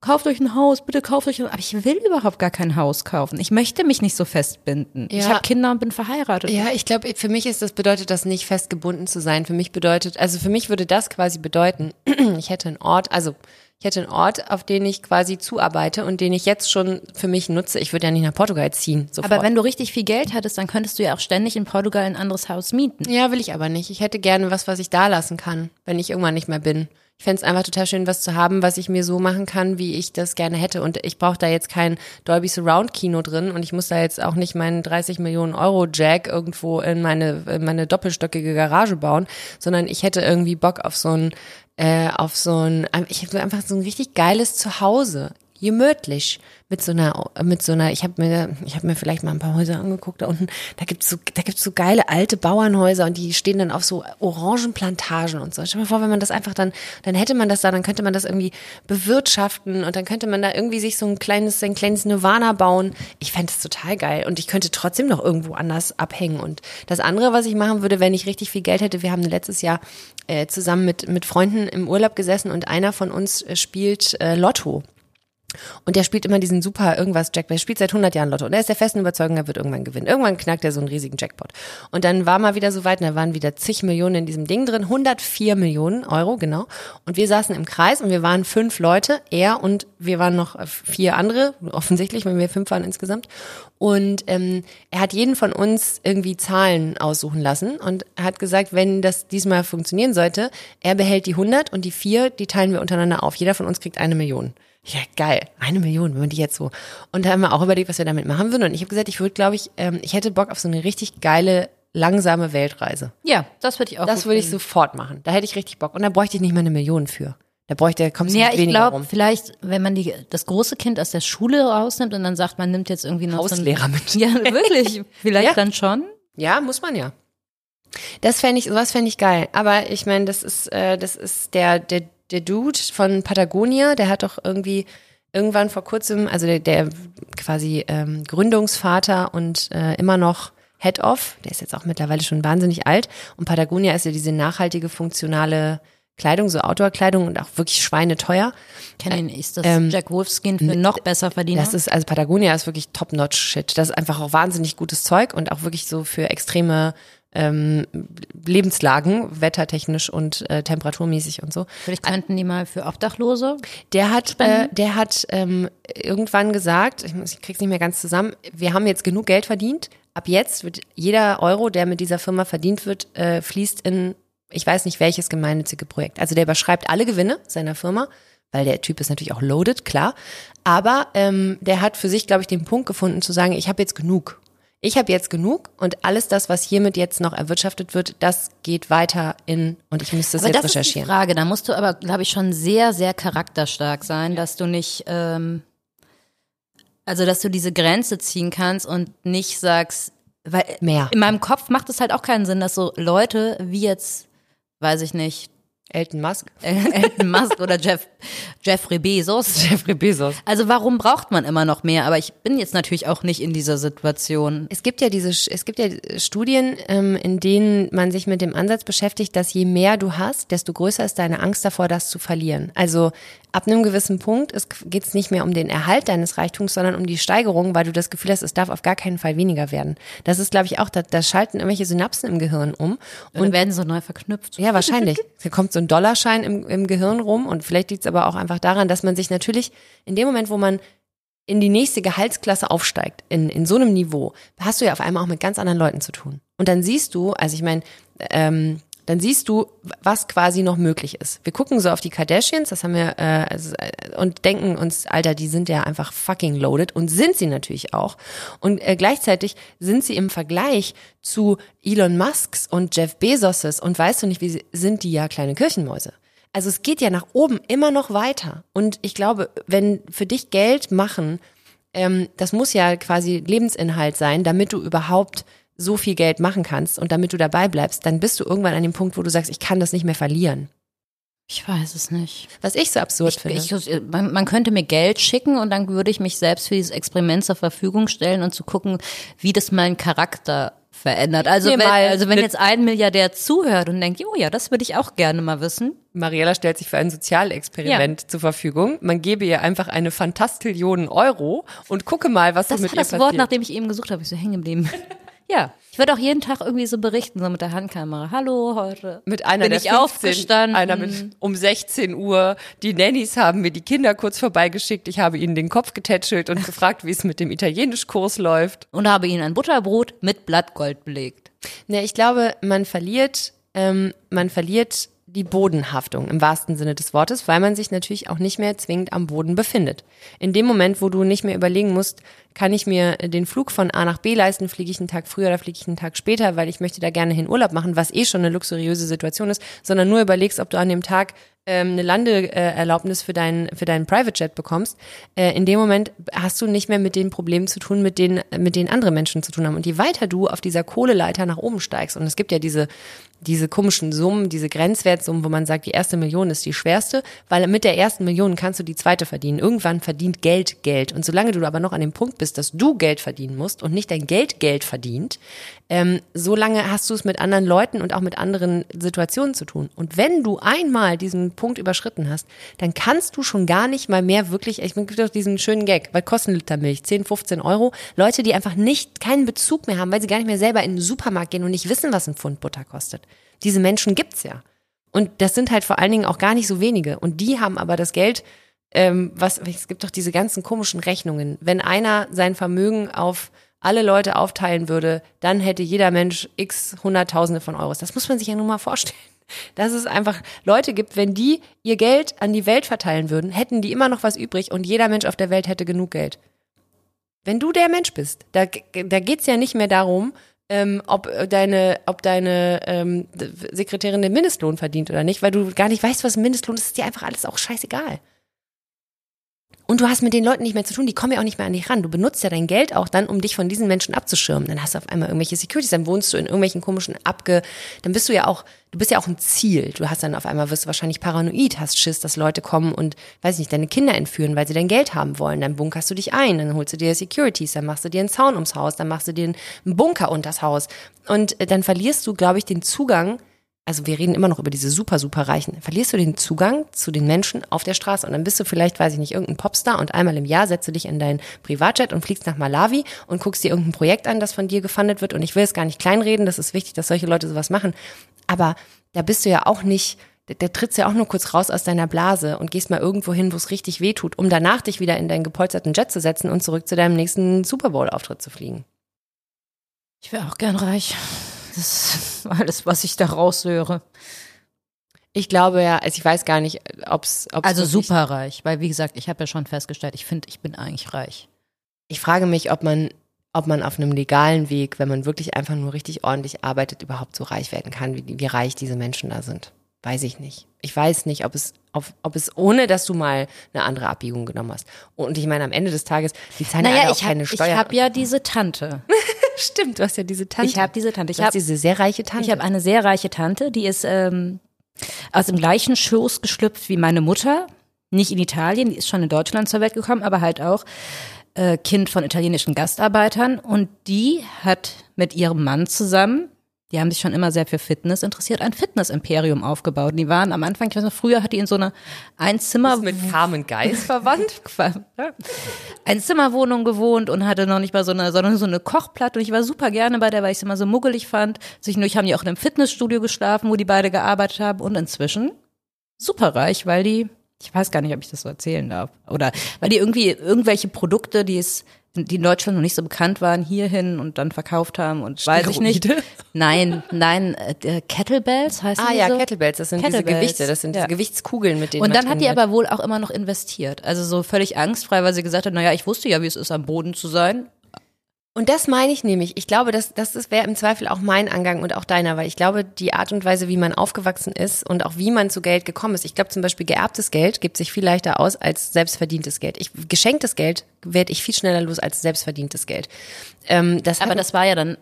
kauft euch ein Haus, bitte kauft euch ein Aber ich will überhaupt gar kein Haus kaufen. Ich möchte mich nicht so festbinden. Ja. Ich habe Kinder und bin verheiratet. Ja, ich glaube, für mich ist das bedeutet das nicht festgebunden zu sein. Für mich bedeutet, also für mich würde das quasi bedeuten, ich hätte einen Ort, also ich hätte einen Ort, auf den ich quasi zuarbeite und den ich jetzt schon für mich nutze. Ich würde ja nicht nach Portugal ziehen. Sofort. Aber wenn du richtig viel Geld hattest, dann könntest du ja auch ständig in Portugal ein anderes Haus mieten. Ja, will ich aber nicht. Ich hätte gerne was, was ich da lassen kann, wenn ich irgendwann nicht mehr bin ich fände es einfach total schön, was zu haben, was ich mir so machen kann, wie ich das gerne hätte. Und ich brauche da jetzt kein Dolby Surround Kino drin und ich muss da jetzt auch nicht meinen 30 Millionen Euro Jack irgendwo in meine, in meine doppelstöckige Garage bauen, sondern ich hätte irgendwie Bock auf so ein, äh, auf so ein, ich habe einfach so ein richtig geiles Zuhause gemütlich mit so einer mit so einer ich habe mir ich habe mir vielleicht mal ein paar Häuser angeguckt da unten. Da gibt's so da gibt's so geile alte Bauernhäuser und die stehen dann auf so Orangenplantagen und so. Stell dir mal vor wenn man das einfach dann dann hätte man das da dann könnte man das irgendwie bewirtschaften und dann könnte man da irgendwie sich so ein kleines ein kleines Nirvana bauen. Ich fände es total geil und ich könnte trotzdem noch irgendwo anders abhängen. Und das andere was ich machen würde wenn ich richtig viel Geld hätte wir haben letztes Jahr äh, zusammen mit mit Freunden im Urlaub gesessen und einer von uns äh, spielt äh, Lotto Und der spielt immer diesen super irgendwas Jackpot. Der spielt seit 100 Jahren Lotto. Und er ist der festen Überzeugung, er wird irgendwann gewinnen. Irgendwann knackt er so einen riesigen Jackpot. Und dann war mal wieder so weit, und da waren wieder zig Millionen in diesem Ding drin. 104 Millionen Euro, genau. Und wir saßen im Kreis und wir waren fünf Leute. Er und wir waren noch vier andere, offensichtlich, wenn wir fünf waren insgesamt. Und ähm, er hat jeden von uns irgendwie Zahlen aussuchen lassen und hat gesagt, wenn das diesmal funktionieren sollte, er behält die 100 und die vier, die teilen wir untereinander auf. Jeder von uns kriegt eine Million. Ja, geil. Eine Million, wenn man die jetzt so. Und da haben wir auch überlegt, was wir damit machen würden. Und ich habe gesagt, ich würde, glaube ich, ähm, ich hätte Bock auf so eine richtig geile, langsame Weltreise. Ja, das würde ich auch. Das würde ich sofort machen. Da hätte ich richtig Bock. Und da bräuchte ich nicht mal eine Million für. Da bräuchte, kommst du Ja, ich weniger glaube, rum. vielleicht, wenn man die, das große Kind aus der Schule rausnimmt und dann sagt, man nimmt jetzt irgendwie noch Hauslehrer so mit. Ja, wirklich. Vielleicht Ja. dann schon. Ja, muss man ja. Das fände ich, sowas fände ich geil. Aber ich meine, das ist, äh, das ist der, der, der Dude von Patagonia, der hat doch irgendwie irgendwann vor kurzem, also der, der quasi ähm, Gründungsvater und äh, immer noch Head-Off, der ist jetzt auch mittlerweile schon wahnsinnig alt. Und Patagonia ist ja diese nachhaltige, funktionale Kleidung, so Outdoor-Kleidung und auch wirklich schweineteuer. Kenne ihn. Ist das Ähm, Jack Wolfskin für noch besser Verdiener? Das ist, also Patagonia ist wirklich top-notch-Shit. Das ist einfach auch wahnsinnig gutes Zeug und auch wirklich so für extreme ähm, Lebenslagen, wettertechnisch und äh, temperaturmäßig und so. Vielleicht könnten die mal für Obdachlose. Der hat, äh, der hat ähm, irgendwann gesagt, ich, ich krieg's nicht mehr ganz zusammen, wir haben jetzt genug Geld verdient. Ab jetzt wird jeder Euro, der mit dieser Firma verdient wird, äh, fließt in, ich weiß nicht welches gemeinnützige Projekt. Also der überschreibt alle Gewinne seiner Firma, weil der Typ ist natürlich auch loaded, klar. Aber ähm, der hat für sich, glaube ich, den Punkt gefunden zu sagen, ich habe jetzt genug. Ich habe jetzt genug und alles das, was hiermit jetzt noch erwirtschaftet wird, das geht weiter in, und ich müsste das Aber jetzt das ist die recherchieren. Frage. Da musst du aber, glaube ich, schon sehr, sehr charakterstark sein, dass du nicht, ähm, also dass du diese Grenze ziehen kannst und nicht sagst, weil Mehr. in meinem Kopf macht es halt auch keinen Sinn, dass so Leute wie jetzt, weiß ich nicht, Elton Musk. Elon Musk oder Jeff, Jeffrey Bezos. Jeffrey Bezos. Also warum braucht man immer noch mehr? Aber ich bin jetzt natürlich auch nicht in dieser Situation. Es gibt ja diese, es gibt ja Studien, ähm, in denen man sich mit dem Ansatz beschäftigt, dass je mehr du hast, desto größer ist deine Angst davor, das zu verlieren. Also ab einem gewissen Punkt geht es nicht mehr um den Erhalt deines Reichtums, sondern um die Steigerung, weil du das Gefühl hast, es darf auf gar keinen Fall weniger werden. Das ist, glaube ich, auch, da, da schalten irgendwelche Synapsen im Gehirn um. Und werden so neu verknüpft. Ja, wahrscheinlich. Da kommt so ein Dollarschein im, im Gehirn rum und vielleicht liegt es aber auch einfach daran, dass man sich natürlich in dem Moment, wo man in die nächste Gehaltsklasse aufsteigt, in, in so einem Niveau, hast du ja auf einmal auch mit ganz anderen Leuten zu tun. Und dann siehst du, also ich meine, ähm, dann siehst du, was quasi noch möglich ist. Wir gucken so auf die Kardashians, das haben wir, äh, also, äh, und denken uns, Alter, die sind ja einfach fucking loaded und sind sie natürlich auch. Und äh, gleichzeitig sind sie im Vergleich zu Elon Musks und Jeff Bezoses und weißt du nicht, wie sie, sind die ja kleine Kirchenmäuse. Also es geht ja nach oben immer noch weiter. Und ich glaube, wenn für dich Geld machen, ähm, das muss ja quasi Lebensinhalt sein, damit du überhaupt so viel Geld machen kannst und damit du dabei bleibst, dann bist du irgendwann an dem Punkt, wo du sagst, ich kann das nicht mehr verlieren. Ich weiß es nicht. Was ich so absurd finde. Ich, man, man könnte mir Geld schicken und dann würde ich mich selbst für dieses Experiment zur Verfügung stellen und zu gucken, wie das meinen Charakter verändert. Also Mir wenn, also wenn jetzt ein Milliardär zuhört und denkt, oh ja, das würde ich auch gerne mal wissen. Mariella stellt sich für ein Sozialexperiment zur Verfügung. Man gebe ihr einfach eine Fantastillionen Euro und gucke mal, was Das so mit war ihr das passiert. Wort, nach dem ich eben gesucht habe, ich so hängen geblieben. ja, ich würde auch jeden Tag irgendwie so berichten, so mit der Handkamera. Hallo, heute mit einer bin der ich 15, aufgestanden. Einer mit um 16 Uhr. Die Nannies haben mir die Kinder kurz vorbeigeschickt. Ich habe ihnen den Kopf getätschelt und gefragt, wie es mit dem Italienischkurs läuft. und habe ihnen ein Butterbrot mit Blattgold belegt. Ne, ich glaube, man verliert, ähm, man verliert die Bodenhaftung im wahrsten Sinne des Wortes, weil man sich natürlich auch nicht mehr zwingend am Boden befindet. In dem Moment, wo du nicht mehr überlegen musst, kann ich mir den Flug von A nach B leisten, fliege ich einen Tag früher oder fliege ich einen Tag später, weil ich möchte da gerne hin Urlaub machen, was eh schon eine luxuriöse Situation ist, sondern nur überlegst, ob du an dem Tag ähm, eine Landeerlaubnis für deinen für deinen Private Jet bekommst. Äh, in dem Moment hast du nicht mehr mit den Problemen zu tun, mit denen mit denen andere Menschen zu tun haben. Und je weiter du auf dieser Kohleleiter nach oben steigst, und es gibt ja diese diese komischen Summen, diese Grenzwertsummen, wo man sagt, die erste Million ist die schwerste, weil mit der ersten Million kannst du die zweite verdienen. Irgendwann verdient Geld Geld. Und solange du aber noch an dem Punkt bist, dass du Geld verdienen musst und nicht dein Geld Geld verdient, ähm, solange hast du es mit anderen Leuten und auch mit anderen Situationen zu tun. Und wenn du einmal diesen Punkt überschritten hast, dann kannst du schon gar nicht mal mehr wirklich, ich gibt doch diesen schönen Gag, weil kostet ein Liter Milch? 10, 15 Euro. Leute, die einfach nicht, keinen Bezug mehr haben, weil sie gar nicht mehr selber in den Supermarkt gehen und nicht wissen, was ein Pfund Butter kostet. Diese Menschen gibt's ja. Und das sind halt vor allen Dingen auch gar nicht so wenige. Und die haben aber das Geld, ähm, was, es gibt doch diese ganzen komischen Rechnungen. Wenn einer sein Vermögen auf alle Leute aufteilen würde, dann hätte jeder Mensch x Hunderttausende von Euros. Das muss man sich ja nun mal vorstellen. Dass es einfach Leute gibt, wenn die ihr Geld an die Welt verteilen würden, hätten die immer noch was übrig und jeder Mensch auf der Welt hätte genug Geld. Wenn du der Mensch bist, da, da geht's ja nicht mehr darum, ähm, ob deine, ob deine ähm, Sekretärin den Mindestlohn verdient oder nicht, weil du gar nicht weißt, was Mindestlohn ist, ist dir einfach alles auch scheißegal. Und du hast mit den Leuten nicht mehr zu tun, die kommen ja auch nicht mehr an dich ran. Du benutzt ja dein Geld auch dann, um dich von diesen Menschen abzuschirmen. Dann hast du auf einmal irgendwelche Securities, dann wohnst du in irgendwelchen komischen Abge, dann bist du ja auch, du bist ja auch ein Ziel. Du hast dann auf einmal, wirst du wahrscheinlich paranoid, hast Schiss, dass Leute kommen und, weiß nicht, deine Kinder entführen, weil sie dein Geld haben wollen. Dann bunkerst du dich ein, dann holst du dir Securities, dann machst du dir einen Zaun ums Haus, dann machst du dir einen Bunker unters Haus. Und äh, dann verlierst du, glaube ich, den Zugang also wir reden immer noch über diese super, super Reichen, verlierst du den Zugang zu den Menschen auf der Straße und dann bist du vielleicht, weiß ich nicht, irgendein Popstar und einmal im Jahr setzt du dich in dein Privatjet und fliegst nach Malawi und guckst dir irgendein Projekt an, das von dir gefundet wird und ich will es gar nicht kleinreden, das ist wichtig, dass solche Leute sowas machen, aber da bist du ja auch nicht, da trittst ja auch nur kurz raus aus deiner Blase und gehst mal irgendwo hin, wo es richtig weh tut, um danach dich wieder in deinen gepolsterten Jet zu setzen und zurück zu deinem nächsten Super Bowl-Auftritt zu fliegen. Ich wäre auch gern reich. Das ist alles, was ich da raushöre. Ich glaube ja, also ich weiß gar nicht, ob es. Also super reich, weil wie gesagt, ich habe ja schon festgestellt, ich finde, ich bin eigentlich reich. Ich frage mich, ob man, ob man auf einem legalen Weg, wenn man wirklich einfach nur richtig ordentlich arbeitet, überhaupt so reich werden kann, wie, wie reich diese Menschen da sind. Weiß ich nicht. Ich weiß nicht, ob es, ob, ob es ohne, dass du mal eine andere Abbiegung genommen hast. Und ich meine, am Ende des Tages, die zahlen naja, ja auch keine Steuer. Ich habe ja diese Tante. Stimmt, du hast ja diese Tante. Ich habe diese Tante. Ich habe diese sehr reiche Tante. Ich habe eine sehr reiche Tante, die ist ähm, aus dem gleichen Schoß geschlüpft wie meine Mutter. Nicht in Italien, die ist schon in Deutschland zur Welt gekommen, aber halt auch äh, Kind von italienischen Gastarbeitern. Und die hat mit ihrem Mann zusammen die haben sich schon immer sehr für Fitness interessiert, ein Fitness-Imperium aufgebaut. Die waren am Anfang, ich weiß noch, früher hat die in so einer Einzimmer... Ist mit Carmen Geist verwandt? Einzimmerwohnung gewohnt und hatte noch nicht mal so eine, sondern so eine Kochplatte. Und ich war super gerne bei der, weil ich sie immer so muggelig fand. Zwischendurch haben die auch in einem Fitnessstudio geschlafen, wo die beide gearbeitet haben. Und inzwischen super reich, weil die ich weiß gar nicht, ob ich das so erzählen darf. Oder weil die irgendwie irgendwelche Produkte, die es die in Deutschland noch nicht so bekannt waren, hierhin und dann verkauft haben und weiß ich nicht. Nein, nein, äh, Kettlebells heißt Ah ja, so? Kettlebells, das sind diese Gewichte, das sind ja. diese Gewichtskugeln, mit denen Und dann hat die aber wohl auch immer noch investiert. Also so völlig angstfrei, weil sie gesagt hat, naja, ich wusste ja, wie es ist, am Boden zu sein. Und das meine ich nämlich. Ich glaube, das, das wäre im Zweifel auch mein Angang und auch deiner, weil ich glaube, die Art und Weise, wie man aufgewachsen ist und auch wie man zu Geld gekommen ist. Ich glaube zum Beispiel, geerbtes Geld gibt sich viel leichter aus als selbstverdientes Geld. Ich, geschenktes Geld werde ich viel schneller los als selbstverdientes Geld. Ähm, das Aber das war ja dann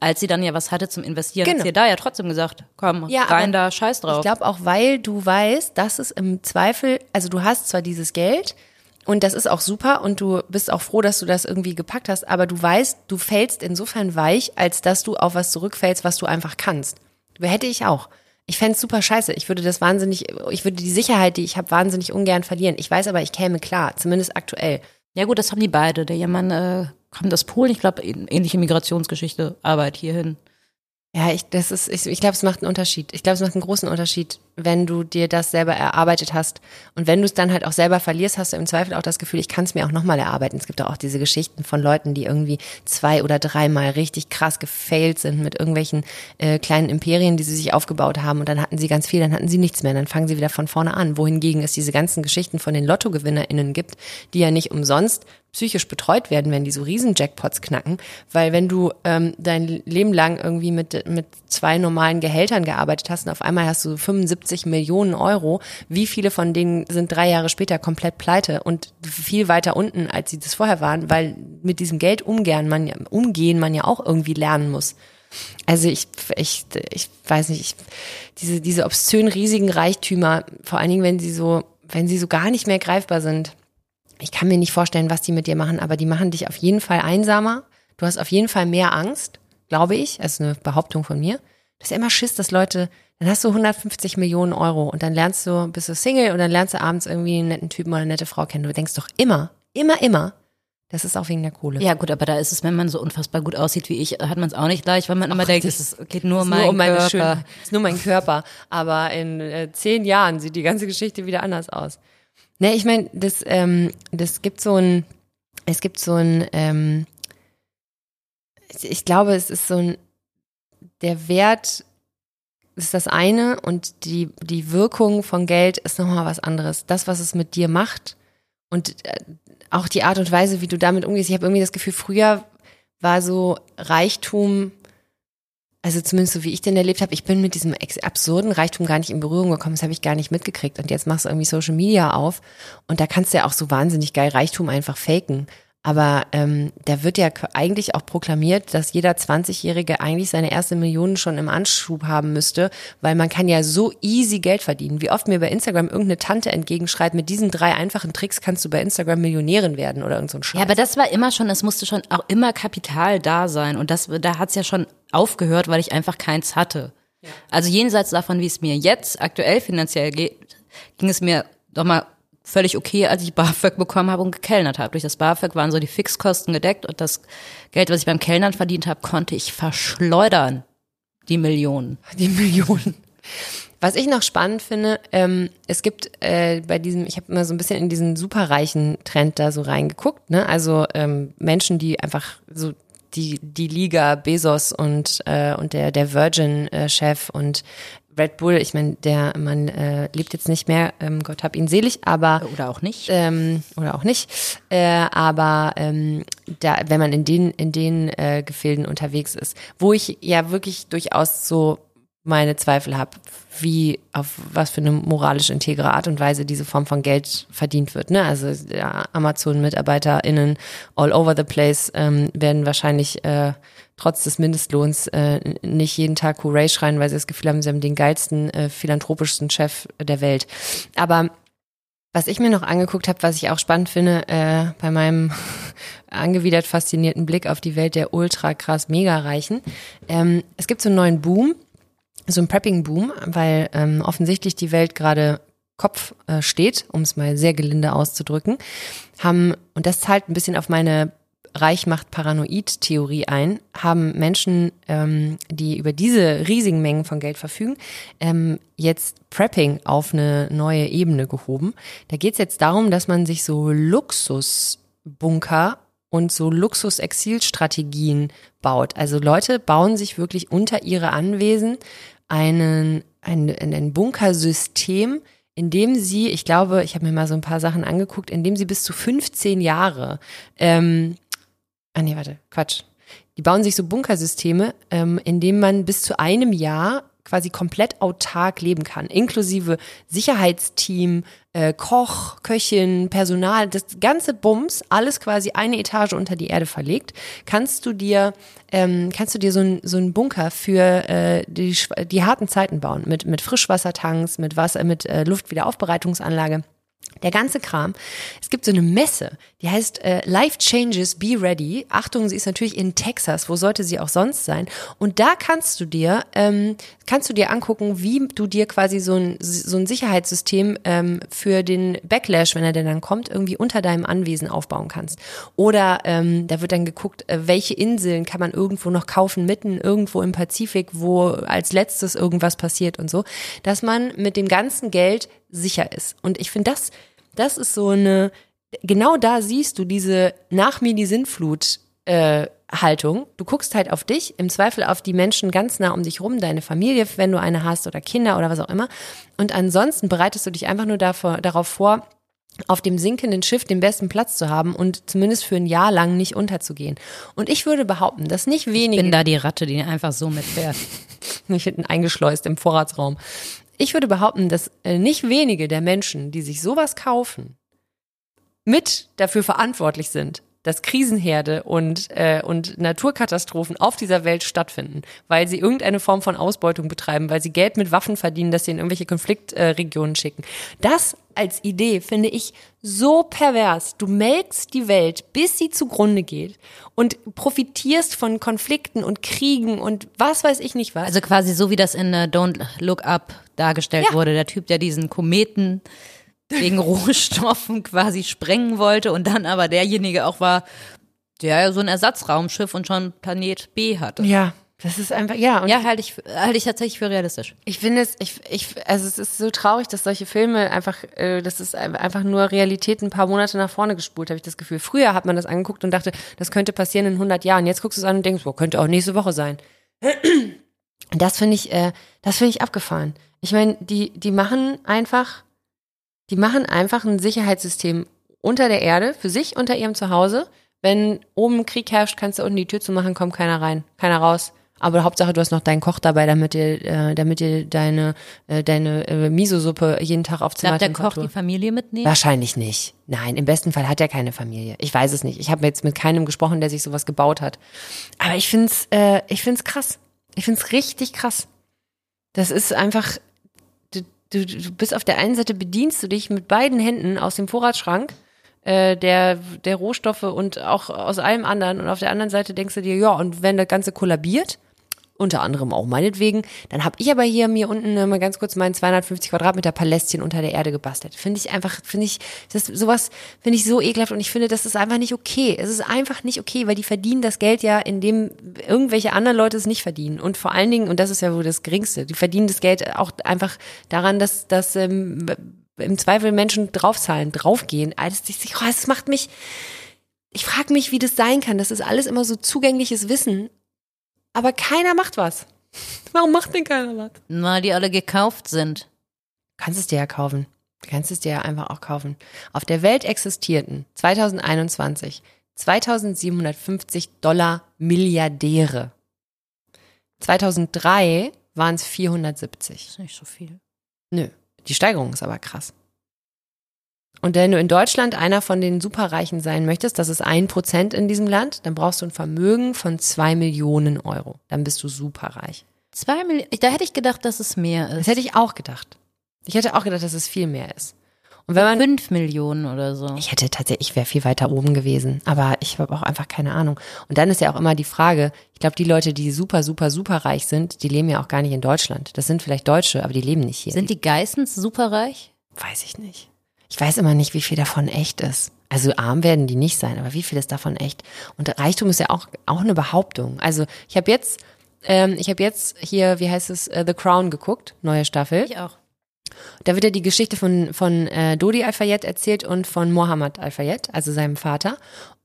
als sie dann ja was hatte zum Investieren, genau. hat sie da ja trotzdem gesagt, komm, ja, rein da, scheiß drauf. Ich glaube auch, weil du weißt, dass es im Zweifel, also du hast zwar dieses Geld, und das ist auch super und du bist auch froh, dass du das irgendwie gepackt hast, aber du weißt, du fällst insofern weich, als dass du auf was zurückfällst, was du einfach kannst. Hätte ich auch. Ich fände super scheiße. Ich würde das wahnsinnig, ich würde die Sicherheit, die ich habe, wahnsinnig ungern verlieren. Ich weiß aber, ich käme klar, zumindest aktuell. Ja gut, das haben die beide. Der Mann äh, kommt aus Polen, ich glaube, ähnliche Migrationsgeschichte, Arbeit hierhin. Ja, ich, ich, ich glaube, es macht einen Unterschied. Ich glaube, es macht einen großen Unterschied, wenn du dir das selber erarbeitet hast. Und wenn du es dann halt auch selber verlierst, hast du im Zweifel auch das Gefühl, ich kann es mir auch nochmal erarbeiten. Es gibt auch diese Geschichten von Leuten, die irgendwie zwei oder dreimal richtig krass gefailt sind mit irgendwelchen äh, kleinen Imperien, die sie sich aufgebaut haben. Und dann hatten sie ganz viel, dann hatten sie nichts mehr. Dann fangen sie wieder von vorne an. Wohingegen es diese ganzen Geschichten von den LottogewinnerInnen gibt, die ja nicht umsonst psychisch betreut werden, wenn die so riesen Jackpots knacken, weil wenn du ähm, dein Leben lang irgendwie mit, mit zwei normalen Gehältern gearbeitet hast und auf einmal hast du 75 Millionen Euro, wie viele von denen sind drei Jahre später komplett pleite und viel weiter unten, als sie das vorher waren, weil mit diesem Geld umgehen man ja, umgehen man ja auch irgendwie lernen muss. Also ich, ich, ich weiß nicht, ich, diese, diese obszön riesigen Reichtümer, vor allen Dingen, wenn sie so, wenn sie so gar nicht mehr greifbar sind, ich kann mir nicht vorstellen, was die mit dir machen, aber die machen dich auf jeden Fall einsamer. Du hast auf jeden Fall mehr Angst, glaube ich. Das ist eine Behauptung von mir. Du hast ja immer Schiss, dass Leute, dann hast du 150 Millionen Euro und dann lernst du, bist du Single und dann lernst du abends irgendwie einen netten Typen oder eine nette Frau kennen. Du denkst doch immer, immer, immer, das ist auch wegen der Kohle. Ja gut, aber da ist es, wenn man so unfassbar gut aussieht wie ich, hat man es auch nicht leicht, weil man immer denkt, es ist- geht nur um ist meinen nur um meine Körper. schönen, ist nur mein Körper. Aber in äh, zehn Jahren sieht die ganze Geschichte wieder anders aus. Ne, ich meine, das, ähm, das gibt so ein, es gibt so ein, ähm, ich glaube, es ist so ein, der Wert ist das eine und die, die Wirkung von Geld ist nochmal was anderes. Das, was es mit dir macht und äh, auch die Art und Weise, wie du damit umgehst. Ich habe irgendwie das Gefühl, früher war so Reichtum, also zumindest so wie ich den erlebt habe, ich bin mit diesem absurden Reichtum gar nicht in Berührung gekommen, das habe ich gar nicht mitgekriegt. Und jetzt machst du irgendwie Social Media auf und da kannst du ja auch so wahnsinnig geil Reichtum einfach faken. Aber ähm, da wird ja eigentlich auch proklamiert, dass jeder 20-Jährige eigentlich seine erste Million schon im Anschub haben müsste, weil man kann ja so easy Geld verdienen. Wie oft mir bei Instagram irgendeine Tante entgegenschreit, mit diesen drei einfachen Tricks kannst du bei Instagram Millionärin werden oder irgend so ein Scheiß. Ja, aber das war immer schon, es musste schon auch immer Kapital da sein. Und das, da hat's ja schon aufgehört, weil ich einfach keins hatte. Also jenseits davon, wie es mir jetzt aktuell finanziell geht, ging es mir doch mal völlig okay, als ich BAföG bekommen habe und gekellnert habe. Durch das BAföG waren so die Fixkosten gedeckt und das Geld, was ich beim Kellnern verdient habe, konnte ich verschleudern. Die Millionen. Die Millionen. Was ich noch spannend finde, ähm, es gibt äh, bei diesem, ich habe immer so ein bisschen in diesen superreichen Trend da so reingeguckt, ne? Also ähm, Menschen, die einfach so die die Liga Bezos und äh, und der der Virgin äh, Chef und Red Bull, ich meine, der Mann äh, lebt jetzt nicht mehr, ähm, Gott hab ihn selig, aber Oder auch nicht. ähm, oder auch nicht. Äh, aber ähm, da, wenn man in den in den äh, Gefilden unterwegs ist, wo ich ja wirklich durchaus so meine Zweifel habe, wie auf was für eine moralisch integre Art und Weise diese Form von Geld verdient wird. Ne? Also ja, Amazon-MitarbeiterInnen all over the place ähm, werden wahrscheinlich äh, trotz des Mindestlohns äh, nicht jeden Tag Hooray schreien, weil sie das Gefühl haben, sie haben den geilsten, äh, philanthropischsten Chef der Welt. Aber was ich mir noch angeguckt habe, was ich auch spannend finde, äh, bei meinem angewidert faszinierten Blick auf die Welt der ultra krass mega Reichen, ähm, es gibt so einen neuen Boom, so einen Prepping-Boom, weil ähm, offensichtlich die Welt gerade Kopf äh, steht, um es mal sehr gelinde auszudrücken, haben, und das zahlt ein bisschen auf meine Reich macht Paranoid-Theorie ein, haben Menschen, ähm, die über diese riesigen Mengen von Geld verfügen, ähm, jetzt Prepping auf eine neue Ebene gehoben. Da geht es jetzt darum, dass man sich so Luxusbunker und so Luxus-Exil-Strategien baut. Also Leute bauen sich wirklich unter ihre Anwesen einen, ein, ein Bunkersystem, in dem sie, ich glaube, ich habe mir mal so ein paar Sachen angeguckt, in dem sie bis zu 15 Jahre, ähm, ah nee, warte, Quatsch. Die bauen sich so Bunkersysteme, ähm, in dem man bis zu einem Jahr quasi komplett autark leben kann, inklusive Sicherheitsteam, äh, Koch, Köchin, Personal, das ganze Bums, alles quasi eine Etage unter die Erde verlegt, kannst du dir, ähm, kannst du dir so ein so ein Bunker für äh, die, die harten Zeiten bauen mit mit Frischwassertanks, mit Wasser, mit äh, Luftwiederaufbereitungsanlage. Der ganze Kram. Es gibt so eine Messe, die heißt äh, Life Changes, Be Ready. Achtung, sie ist natürlich in Texas. Wo sollte sie auch sonst sein? Und da kannst du dir, ähm, kannst du dir angucken, wie du dir quasi so ein, so ein Sicherheitssystem ähm, für den Backlash, wenn er denn dann kommt, irgendwie unter deinem Anwesen aufbauen kannst. Oder ähm, da wird dann geguckt, äh, welche Inseln kann man irgendwo noch kaufen, mitten irgendwo im Pazifik, wo als letztes irgendwas passiert und so, dass man mit dem ganzen Geld sicher ist. Und ich finde, das, das ist so eine, genau da siehst du diese nach mir die Sintflut äh, Haltung. Du guckst halt auf dich, im Zweifel auf die Menschen ganz nah um dich rum, deine Familie, wenn du eine hast oder Kinder oder was auch immer. Und ansonsten bereitest du dich einfach nur davor, darauf vor, auf dem sinkenden Schiff den besten Platz zu haben und zumindest für ein Jahr lang nicht unterzugehen. Und ich würde behaupten, dass nicht wenige bin da die Ratte, die einfach so mitfährt. nicht hinten eingeschleust im Vorratsraum. Ich würde behaupten, dass äh, nicht wenige der Menschen, die sich sowas kaufen, mit dafür verantwortlich sind, dass Krisenherde und, äh, und Naturkatastrophen auf dieser Welt stattfinden, weil sie irgendeine Form von Ausbeutung betreiben, weil sie Geld mit Waffen verdienen, dass sie in irgendwelche Konfliktregionen schicken. Das als Idee finde ich so pervers. Du melkst die Welt, bis sie zugrunde geht und profitierst von Konflikten und Kriegen und was weiß ich nicht was. Also quasi so wie das in uh, Don't Look Up dargestellt Ja. wurde. Der Typ, der diesen Kometen wegen Rohstoffen quasi sprengen wollte und dann aber derjenige auch war, der ja so ein Ersatzraumschiff und schon Planet B hatte. ja, das ist einfach, ja, und Ja, halte ich, halte ich tatsächlich für realistisch. Ich finde es, ich, ich, also es ist so traurig, dass solche Filme einfach, äh, das ist ein- einfach nur Realität ein paar Monate nach vorne gespult, habe ich das Gefühl. Früher hat man das angeguckt und dachte, das könnte passieren in 100 Jahren. Jetzt guckst du es an und denkst, boah, könnte auch nächste Woche sein. Das finde ich, äh, das finde ich abgefahren. Ich meine, die, die machen einfach, die machen einfach ein Sicherheitssystem unter der Erde für sich unter ihrem Zuhause. Wenn oben Krieg herrscht, kannst du unten die Tür zumachen, kommt keiner rein, keiner raus. Aber Hauptsache, du hast noch deinen Koch dabei, damit dir, äh, damit dir deine, äh, deine äh, Miso-Suppe jeden Tag auf Darf der Koch die Familie mitnehmen? Wahrscheinlich nicht. Nein, im besten Fall hat er keine Familie. Ich weiß es nicht. Ich habe jetzt mit keinem gesprochen, der sich sowas gebaut hat. Aber ich find's, äh, ich find's krass. Ich find's richtig krass. Das ist einfach, du, du, bist auf der einen Seite bedienst du dich mit beiden Händen aus dem Vorratsschrank äh, der, der Rohstoffe und auch aus allem anderen und auf der anderen Seite denkst du dir, ja, und wenn das Ganze kollabiert, unter anderem auch meinetwegen. Dann habe ich aber hier mir unten äh, mal ganz kurz meinen 250 Quadratmeter Palästchen unter der Erde gebastelt. Finde ich einfach, finde ich, das sowas finde ich so ekelhaft und ich finde, das ist einfach nicht okay. Es ist einfach nicht okay, weil die verdienen das Geld ja, indem irgendwelche anderen Leute es nicht verdienen. Und vor allen Dingen, und das ist ja wohl das Geringste, die verdienen das Geld auch einfach daran, dass, dass ähm, im Zweifel Menschen draufzahlen, draufgehen. Ah, Das, das, das macht mich, ich frage mich, wie das sein kann. Das ist alles immer so zugängliches Wissen aber keiner macht was. Warum macht denn keiner was? Weil die alle gekauft sind. Du kannst es dir ja kaufen. Du kannst es dir ja einfach auch kaufen. Auf der Welt existierten 2021 2750 Dollar Milliardäre. 2003 waren es 470. ist nicht so viel. Nö, die Steigerung ist aber krass. Und wenn du in Deutschland einer von den Superreichen sein möchtest, das ist ein Prozent in diesem Land, dann brauchst du ein Vermögen von zwei Millionen Euro. Dann bist du superreich. Zwei Millionen, da hätte ich gedacht, dass es mehr Das ist. hätte ich auch gedacht. Ich hätte auch gedacht, dass es viel mehr ist. Und wenn man, Fünf Millionen oder so. ich hätte tatsächlich, ich wäre viel weiter oben gewesen, aber ich habe auch einfach keine Ahnung. Und dann ist ja auch immer die Frage, ich glaube, die Leute, die super, super, super reich sind, die leben ja auch gar nicht in Deutschland. Das sind vielleicht Deutsche, aber die leben nicht hier. Sind die Geissens superreich? Weiß ich nicht. Ich weiß immer nicht, wie viel davon echt ist. Also arm werden die nicht sein, aber wie viel ist davon echt? Und Reichtum ist ja auch, auch eine Behauptung. Also ich habe jetzt, ähm, ich habe jetzt hier, wie heißt es, äh, The Crown geguckt, neue Staffel. Ich auch. Da wird ja die Geschichte von, von äh, Dodi Al-Fayed erzählt und von Mohammed Al-Fayed, also seinem Vater.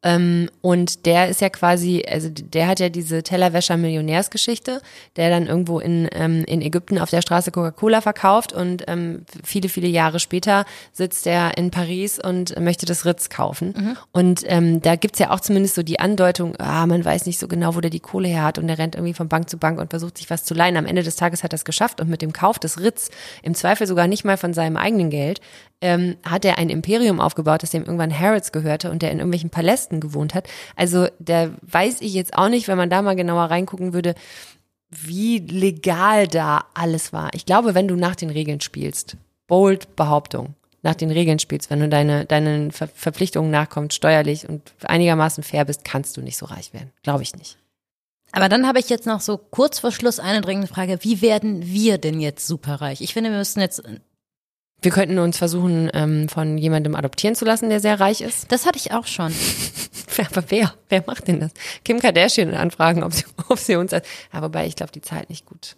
Ähm, und der ist ja quasi, also der hat ja diese Tellerwäscher Millionärsgeschichte, der dann irgendwo in, ähm, in Ägypten auf der Straße Coca-Cola verkauft und ähm, viele, viele Jahre später sitzt er in Paris und möchte das Ritz kaufen. Und ähm, da gibt's ja auch zumindest so die Andeutung, ah, man weiß nicht so genau, wo der die Kohle her hat und der rennt irgendwie von Bank zu Bank und versucht sich was zu leihen. Am Ende des Tages hat er es geschafft und mit dem Kauf des Ritz, im Zweifel sogar nicht mal von seinem eigenen Geld, ähm, hat er ein Imperium aufgebaut, das dem irgendwann Harrods gehörte und der in irgendwelchen Palästen gewohnt hat. Also da weiß ich jetzt auch nicht, wenn man da mal genauer reingucken würde, wie legal da alles war. Ich glaube, wenn du nach den Regeln spielst, bold Behauptung, nach den Regeln spielst, wenn du deine, deinen Ver Verpflichtungen nachkommst, steuerlich und einigermaßen fair bist, kannst du nicht so reich werden. Glaube ich nicht. Aber dann habe ich jetzt noch so kurz vor Schluss eine dringende Frage. Wie werden wir denn jetzt superreich? Ich finde, wir müssen jetzt, Wir könnten uns versuchen, ähm, von jemandem adoptieren zu lassen, der sehr reich ist. das hatte ich auch schon. Aber wer? Wer macht denn das? Kim Kardashian anfragen, ob sie, ob sie uns. Ja, wobei ich glaube, die zahlt nicht gut.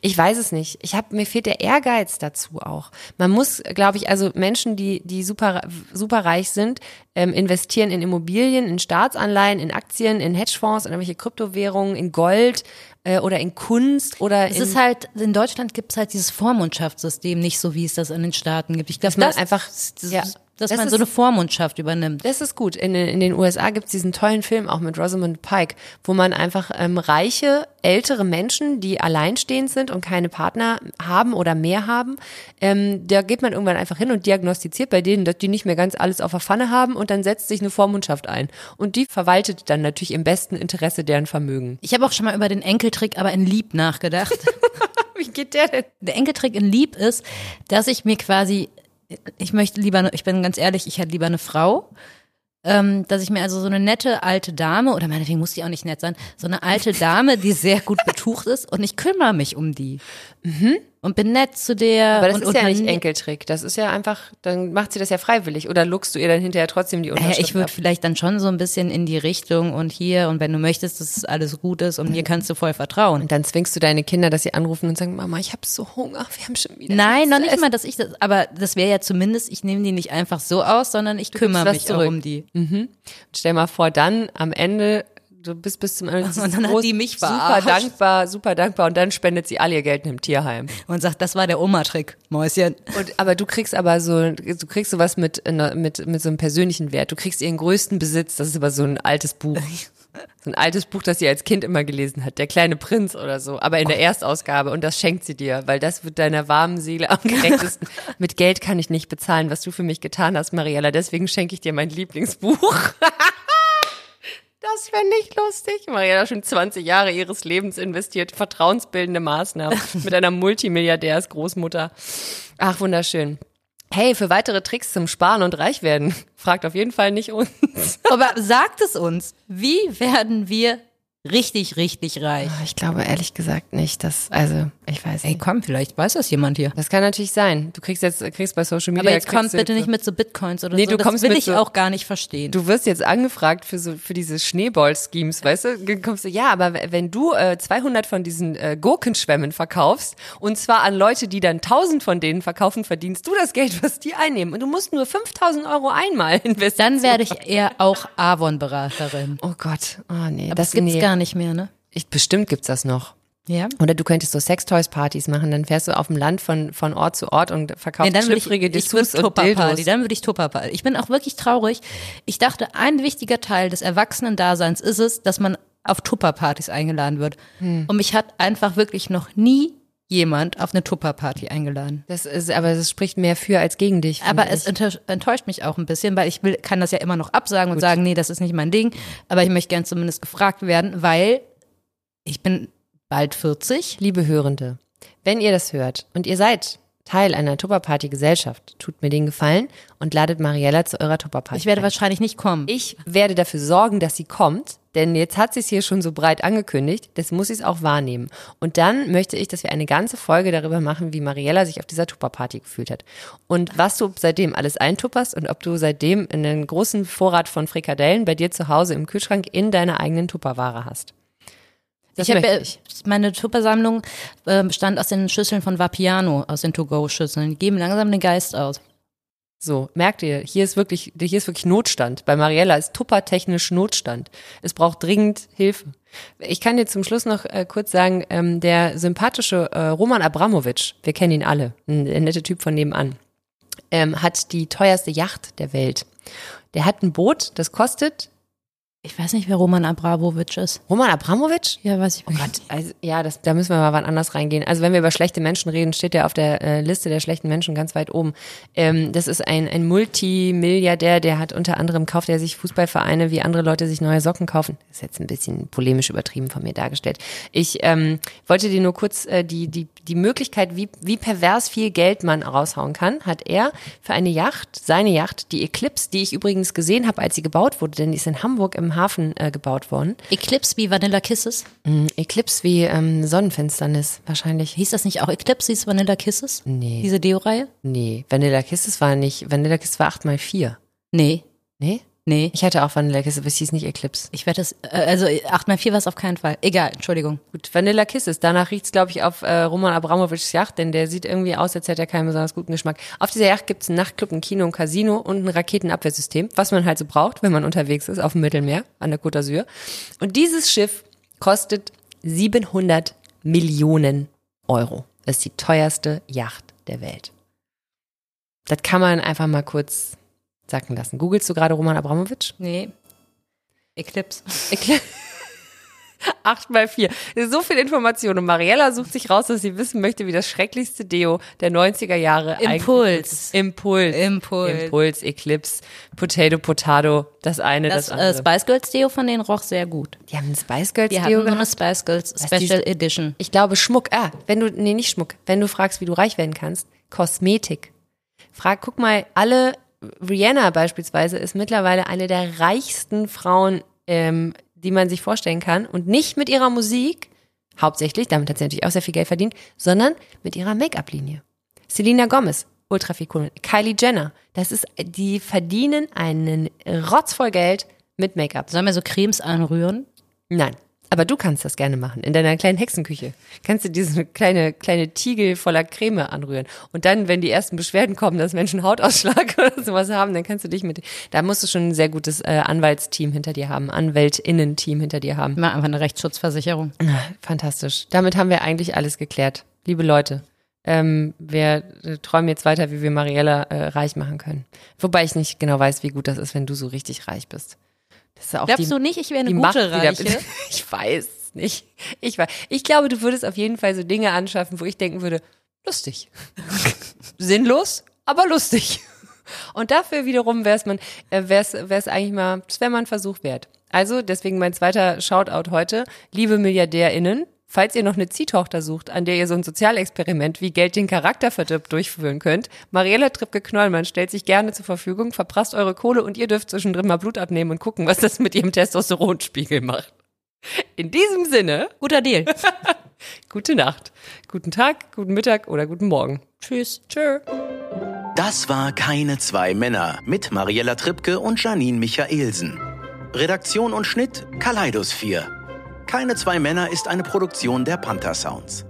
Ich weiß es nicht. Ich habe mir fehlt der Ehrgeiz dazu auch. Man muss, glaube ich, also Menschen, die die super super reich sind, ähm, investieren in Immobilien, in Staatsanleihen, in Aktien, in Hedgefonds, in irgendwelche Kryptowährungen, in Gold äh, oder in Kunst oder Es in ist halt, in Deutschland gibt es halt dieses Vormundschaftssystem nicht so, wie es das in den Staaten gibt. Ich glaube, man das einfach- das ja. Dass Das man ist- so eine Vormundschaft übernimmt. Das ist gut. In, den- in den USA gibt es diesen tollen Film auch mit Rosamund Pike, wo man einfach ähm, reiche, ältere Menschen, die alleinstehend sind und keine Partner haben oder mehr haben, ähm, da geht man irgendwann einfach hin und diagnostiziert bei denen, dass die nicht mehr ganz alles auf der Pfanne haben und dann setzt sich eine Vormundschaft ein. Und die verwaltet dann natürlich im besten Interesse deren Vermögen. Ich habe auch schon mal über den Enkeltrick, aber in Lieb nachgedacht. Wie geht der denn? Der Enkeltrick in Lieb ist, dass ich mir quasi, ich möchte lieber, ich bin ganz ehrlich, ich hätte lieber eine Frau, ähm, dass ich mir also so eine nette alte Dame, oder meinetwegen muss die auch nicht nett sein, so eine alte Dame, die sehr gut betucht ist und ich kümmere mich um die. Und bin nett zu der. Mhm. Aber das und, ist ja nicht Enkeltrick. Das ist ja einfach, dann macht sie das ja freiwillig. Oder luckst du ihr dann hinterher trotzdem die Unterschrift ich würde vielleicht dann schon so ein bisschen in die Richtung und hier und wenn du möchtest, dass es alles gut ist und mir kannst du voll vertrauen. Und dann zwingst du deine Kinder, dass sie anrufen und sagen, Mama, ich habe so Hunger, wir haben schon wieder Nein, noch nicht mal, dass ich das, aber das wäre ja zumindest, ich nehme die nicht einfach so aus, sondern ich kümmere was mich zurück. um die. Stell mal vor, dann am Ende, du bist bis zum Ende Und dann hat die mich super verarscht. dankbar, super dankbar und dann spendet sie all ihr Geld in einem Tierheim. Und sagt, das war der Oma-Trick, Mäuschen. Und, aber du kriegst aber so, du kriegst sowas mit, mit, mit so einem persönlichen Wert. Du kriegst ihren größten Besitz, das ist aber so ein altes Buch. So ein altes Buch, das sie als Kind immer gelesen hat, Der kleine Prinz oder so, aber in der Erstausgabe und das schenkt sie dir, weil das wird deiner warmen Seele am gerechtesten. Mit Geld kann ich nicht bezahlen, was du für mich getan hast, Mariella, deswegen schenke ich dir mein Lieblingsbuch. Das fände ich lustig. Mariella hat schon 20 Jahre ihres Lebens investiert, vertrauensbildende Maßnahmen mit einer Multimilliardärsgroßmutter. Ach, wunderschön. Hey, für weitere Tricks zum Sparen und Reichwerden, fragt auf jeden Fall nicht uns. Aber sagt es uns, wie werden wir richtig, richtig reich? Ich glaube ehrlich gesagt nicht, dass, also, ich weiß Ey, nicht. komm, vielleicht weiß das jemand hier. Das kann natürlich sein. Du kriegst jetzt, kriegst bei Social Media. Aber jetzt du bitte nicht mit so Bitcoins oder Nee, so. du das kommst will mit ich so- auch gar nicht verstehen. Du wirst jetzt angefragt für so für diese Schneeball-Schemes, weißt du? Dann kommst du, ja, aber wenn du äh, 200 von diesen äh, Gurkenschwämmen verkaufst und zwar an Leute, die dann 1000 von denen verkaufen, verdienst du das Geld, was die einnehmen. Und du musst nur 5000 Euro einmal investieren. Dann werde ich eher auch Avon-Beraterin. Oh Gott, oh nee, Aber das das gibt's nee. Gar nicht mehr, ne? Ich, bestimmt gibt's das noch. Ja. Oder du könntest so Sextoys-Partys machen, dann fährst du auf dem Land von, von Ort zu Ort und verkaufst Nee, dann würde ich, schlüpfrige ich und Tupperparty, dann würde ich Tupperparty. Ich bin auch wirklich traurig. Ich dachte, ein wichtiger Teil des Erwachsenen-Daseins ist es, dass man auf Tupperpartys eingeladen wird. Hm. Und mich hat einfach wirklich noch nie jemand auf eine Tupperparty eingeladen. Das ist, aber das spricht mehr für als gegen dich. Aber es ich. enttäuscht, enttäuscht mich auch ein bisschen, weil ich will, kann das ja immer noch absagen und sagen, nee, das ist nicht mein Ding. Aber ich möchte gern zumindest gefragt werden, weil ich bin bald 40. Liebe Hörende, wenn ihr das hört und ihr seid Teil einer Tupperparty-Gesellschaft, tut mir den Gefallen und ladet Mariella zu eurer Tupperparty. Ich werde ein. wahrscheinlich nicht kommen. ich werde dafür sorgen, dass sie kommt, denn jetzt hat sie es hier schon so breit angekündigt, das muss sie es auch wahrnehmen. Und dann möchte ich, dass wir eine ganze Folge darüber machen, wie Mariella sich auf dieser Tupperparty gefühlt hat. Und was du seitdem alles eintupperst und ob du seitdem einen großen Vorrat von Frikadellen bei dir zu Hause im Kühlschrank in deiner eigenen Tupperware hast. Das ich habe ja, meine Tuppersammlung äh, bestand aus den Schüsseln von Vapiano, aus den To-Go-Schüsseln. Die geben langsam den Geist aus. So, merkt ihr, hier ist wirklich, hier ist wirklich Notstand. Bei Mariella ist tuppertechnisch Notstand. Es braucht dringend Hilfe. Ich kann dir zum Schluss noch äh, kurz sagen, ähm, der sympathische äh, Roman Abramowitsch, wir kennen ihn alle, ein, ein netter Typ von nebenan, ähm, hat die teuerste Yacht der Welt. Der hat ein Boot, das kostet Ich weiß nicht, wer Roman Abramowitsch ist. Roman Abramowitsch? Ja, weiß ich Oh Gott, also, ja, das, da müssen wir mal wann anders reingehen. Also wenn wir über schlechte Menschen reden, steht er auf der äh, Liste der schlechten Menschen ganz weit oben. Ähm, das ist ein, ein Multimilliardär, der hat unter anderem kauft er sich Fußballvereine, wie andere Leute sich neue Socken kaufen. Das ist jetzt ein bisschen polemisch übertrieben von mir dargestellt. Ich ähm, wollte dir nur kurz äh, die, die, die Möglichkeit, wie, wie pervers viel Geld man raushauen kann, hat er für eine Yacht, seine Yacht, die Eclipse, die ich übrigens gesehen habe, als sie gebaut wurde, denn die ist in Hamburg im Hafen äh, gebaut worden. Eclipse wie Vanilla Kisses. Eclipse wie ähm, Sonnenfinsternis wahrscheinlich. Hieß das nicht auch Eclipse, hieß Vanilla Kisses? Nee. Diese Deo-Reihe? Nee, Vanilla Kisses war nicht, Vanilla Kisses war 8x4. Nee. Nee? Nee. Ich hatte auch Vanilla Kisses, aber es hieß nicht Eclipse. Ich werde das, äh, also 8x4 war es auf keinen Fall. Egal, Entschuldigung. Gut, Vanilla Kisses. Danach riecht's, glaube ich, auf äh, Roman Abramowitschs Yacht, denn der sieht irgendwie aus, als hätte er keinen besonders guten Geschmack. Auf dieser Yacht gibt's einen Nachtclub, ein Kino, ein Casino und ein Raketenabwehrsystem, was man halt so braucht, wenn man unterwegs ist auf dem Mittelmeer an der Côte d'Azur. Und dieses Schiff kostet 700 Millionen Euro. Das ist die teuerste Yacht der Welt. Das kann man einfach mal kurz sacken lassen. Googlest du gerade Roman Abramowitsch? Nee. Eclipse. Erklär. 8 mal 4. So viel Information. Und Mariella sucht sich raus, dass sie wissen möchte, wie das schrecklichste Deo der 90er Jahre Impuls. Impuls. Impuls. Impuls, Eclipse, Potato, Potato, das eine, das, Das andere. äh, Spice Girls Deo von denen roch sehr gut. die haben ein Spice Girls Die Deo hatten so eine. Spice Girls die- Special Edition. Ich glaube Schmuck. Ah, wenn du, nee, nicht Schmuck. Wenn du fragst, wie du reich werden kannst, Kosmetik. Frag, guck mal, alle, Rihanna beispielsweise ist mittlerweile eine der reichsten Frauen, ähm, die man sich vorstellen kann. Und nicht mit ihrer Musik, hauptsächlich, damit hat sie natürlich auch sehr viel Geld verdient, sondern mit ihrer Make-up-Linie. Selena Gomez, ultra viel cool. Kylie Jenner, das ist, die verdienen einen Rotz voll Geld mit Make-up. Sollen wir so Cremes anrühren? Nein. Aber du kannst das gerne machen. In deiner kleinen Hexenküche. Kannst du diese kleine, kleine Tiegel voller Creme anrühren. Und dann, wenn die ersten Beschwerden kommen, dass Menschen Hautausschlag oder sowas haben, dann kannst du dich mit, da musst du schon ein sehr gutes äh, Anwaltsteam hinter dir haben, Anwältinnen-Team hinter dir haben. Mal einfach eine Rechtsschutzversicherung. Fantastisch. Damit haben wir eigentlich alles geklärt. Liebe Leute, ähm, wir äh, träumen jetzt weiter, wie wir Mariella äh, reich machen können. Wobei ich nicht genau weiß, wie gut das ist, wenn du so richtig reich bist. Das ist auch Glaubst die, du nicht, ich wäre eine gute Macht Reiche? Ich weiß es nicht. Ich weiß. Ich glaube, du würdest auf jeden Fall so Dinge anschaffen, wo ich denken würde, lustig. Sinnlos, aber lustig. Und dafür wiederum wäre es man, äh, wär's, wär's eigentlich mal, das wäre mal ein Versuch wert. Also, deswegen mein zweiter Shoutout heute. Liebe MilliardärInnen, falls ihr noch eine Ziehtochter sucht, an der ihr so ein Sozialexperiment wie Geld den Charakter verdirbt durchführen könnt, Mariella Trippke-Knollmann stellt sich gerne zur Verfügung, verprasst eure Kohle und ihr dürft zwischendrin mal Blut abnehmen und gucken, was das mit ihrem Testosteronspiegel macht. In diesem Sinne, Guter Deal. gute Nacht, guten Tag, guten Mittag oder guten Morgen. Tschüss. Tschö. Das war Keine zwei Männer mit Mariella Trippke und Janine Michaelsen. Redaktion und Schnitt Kaleidos 4. Keine zwei Männer ist eine Produktion der Panther Sounds.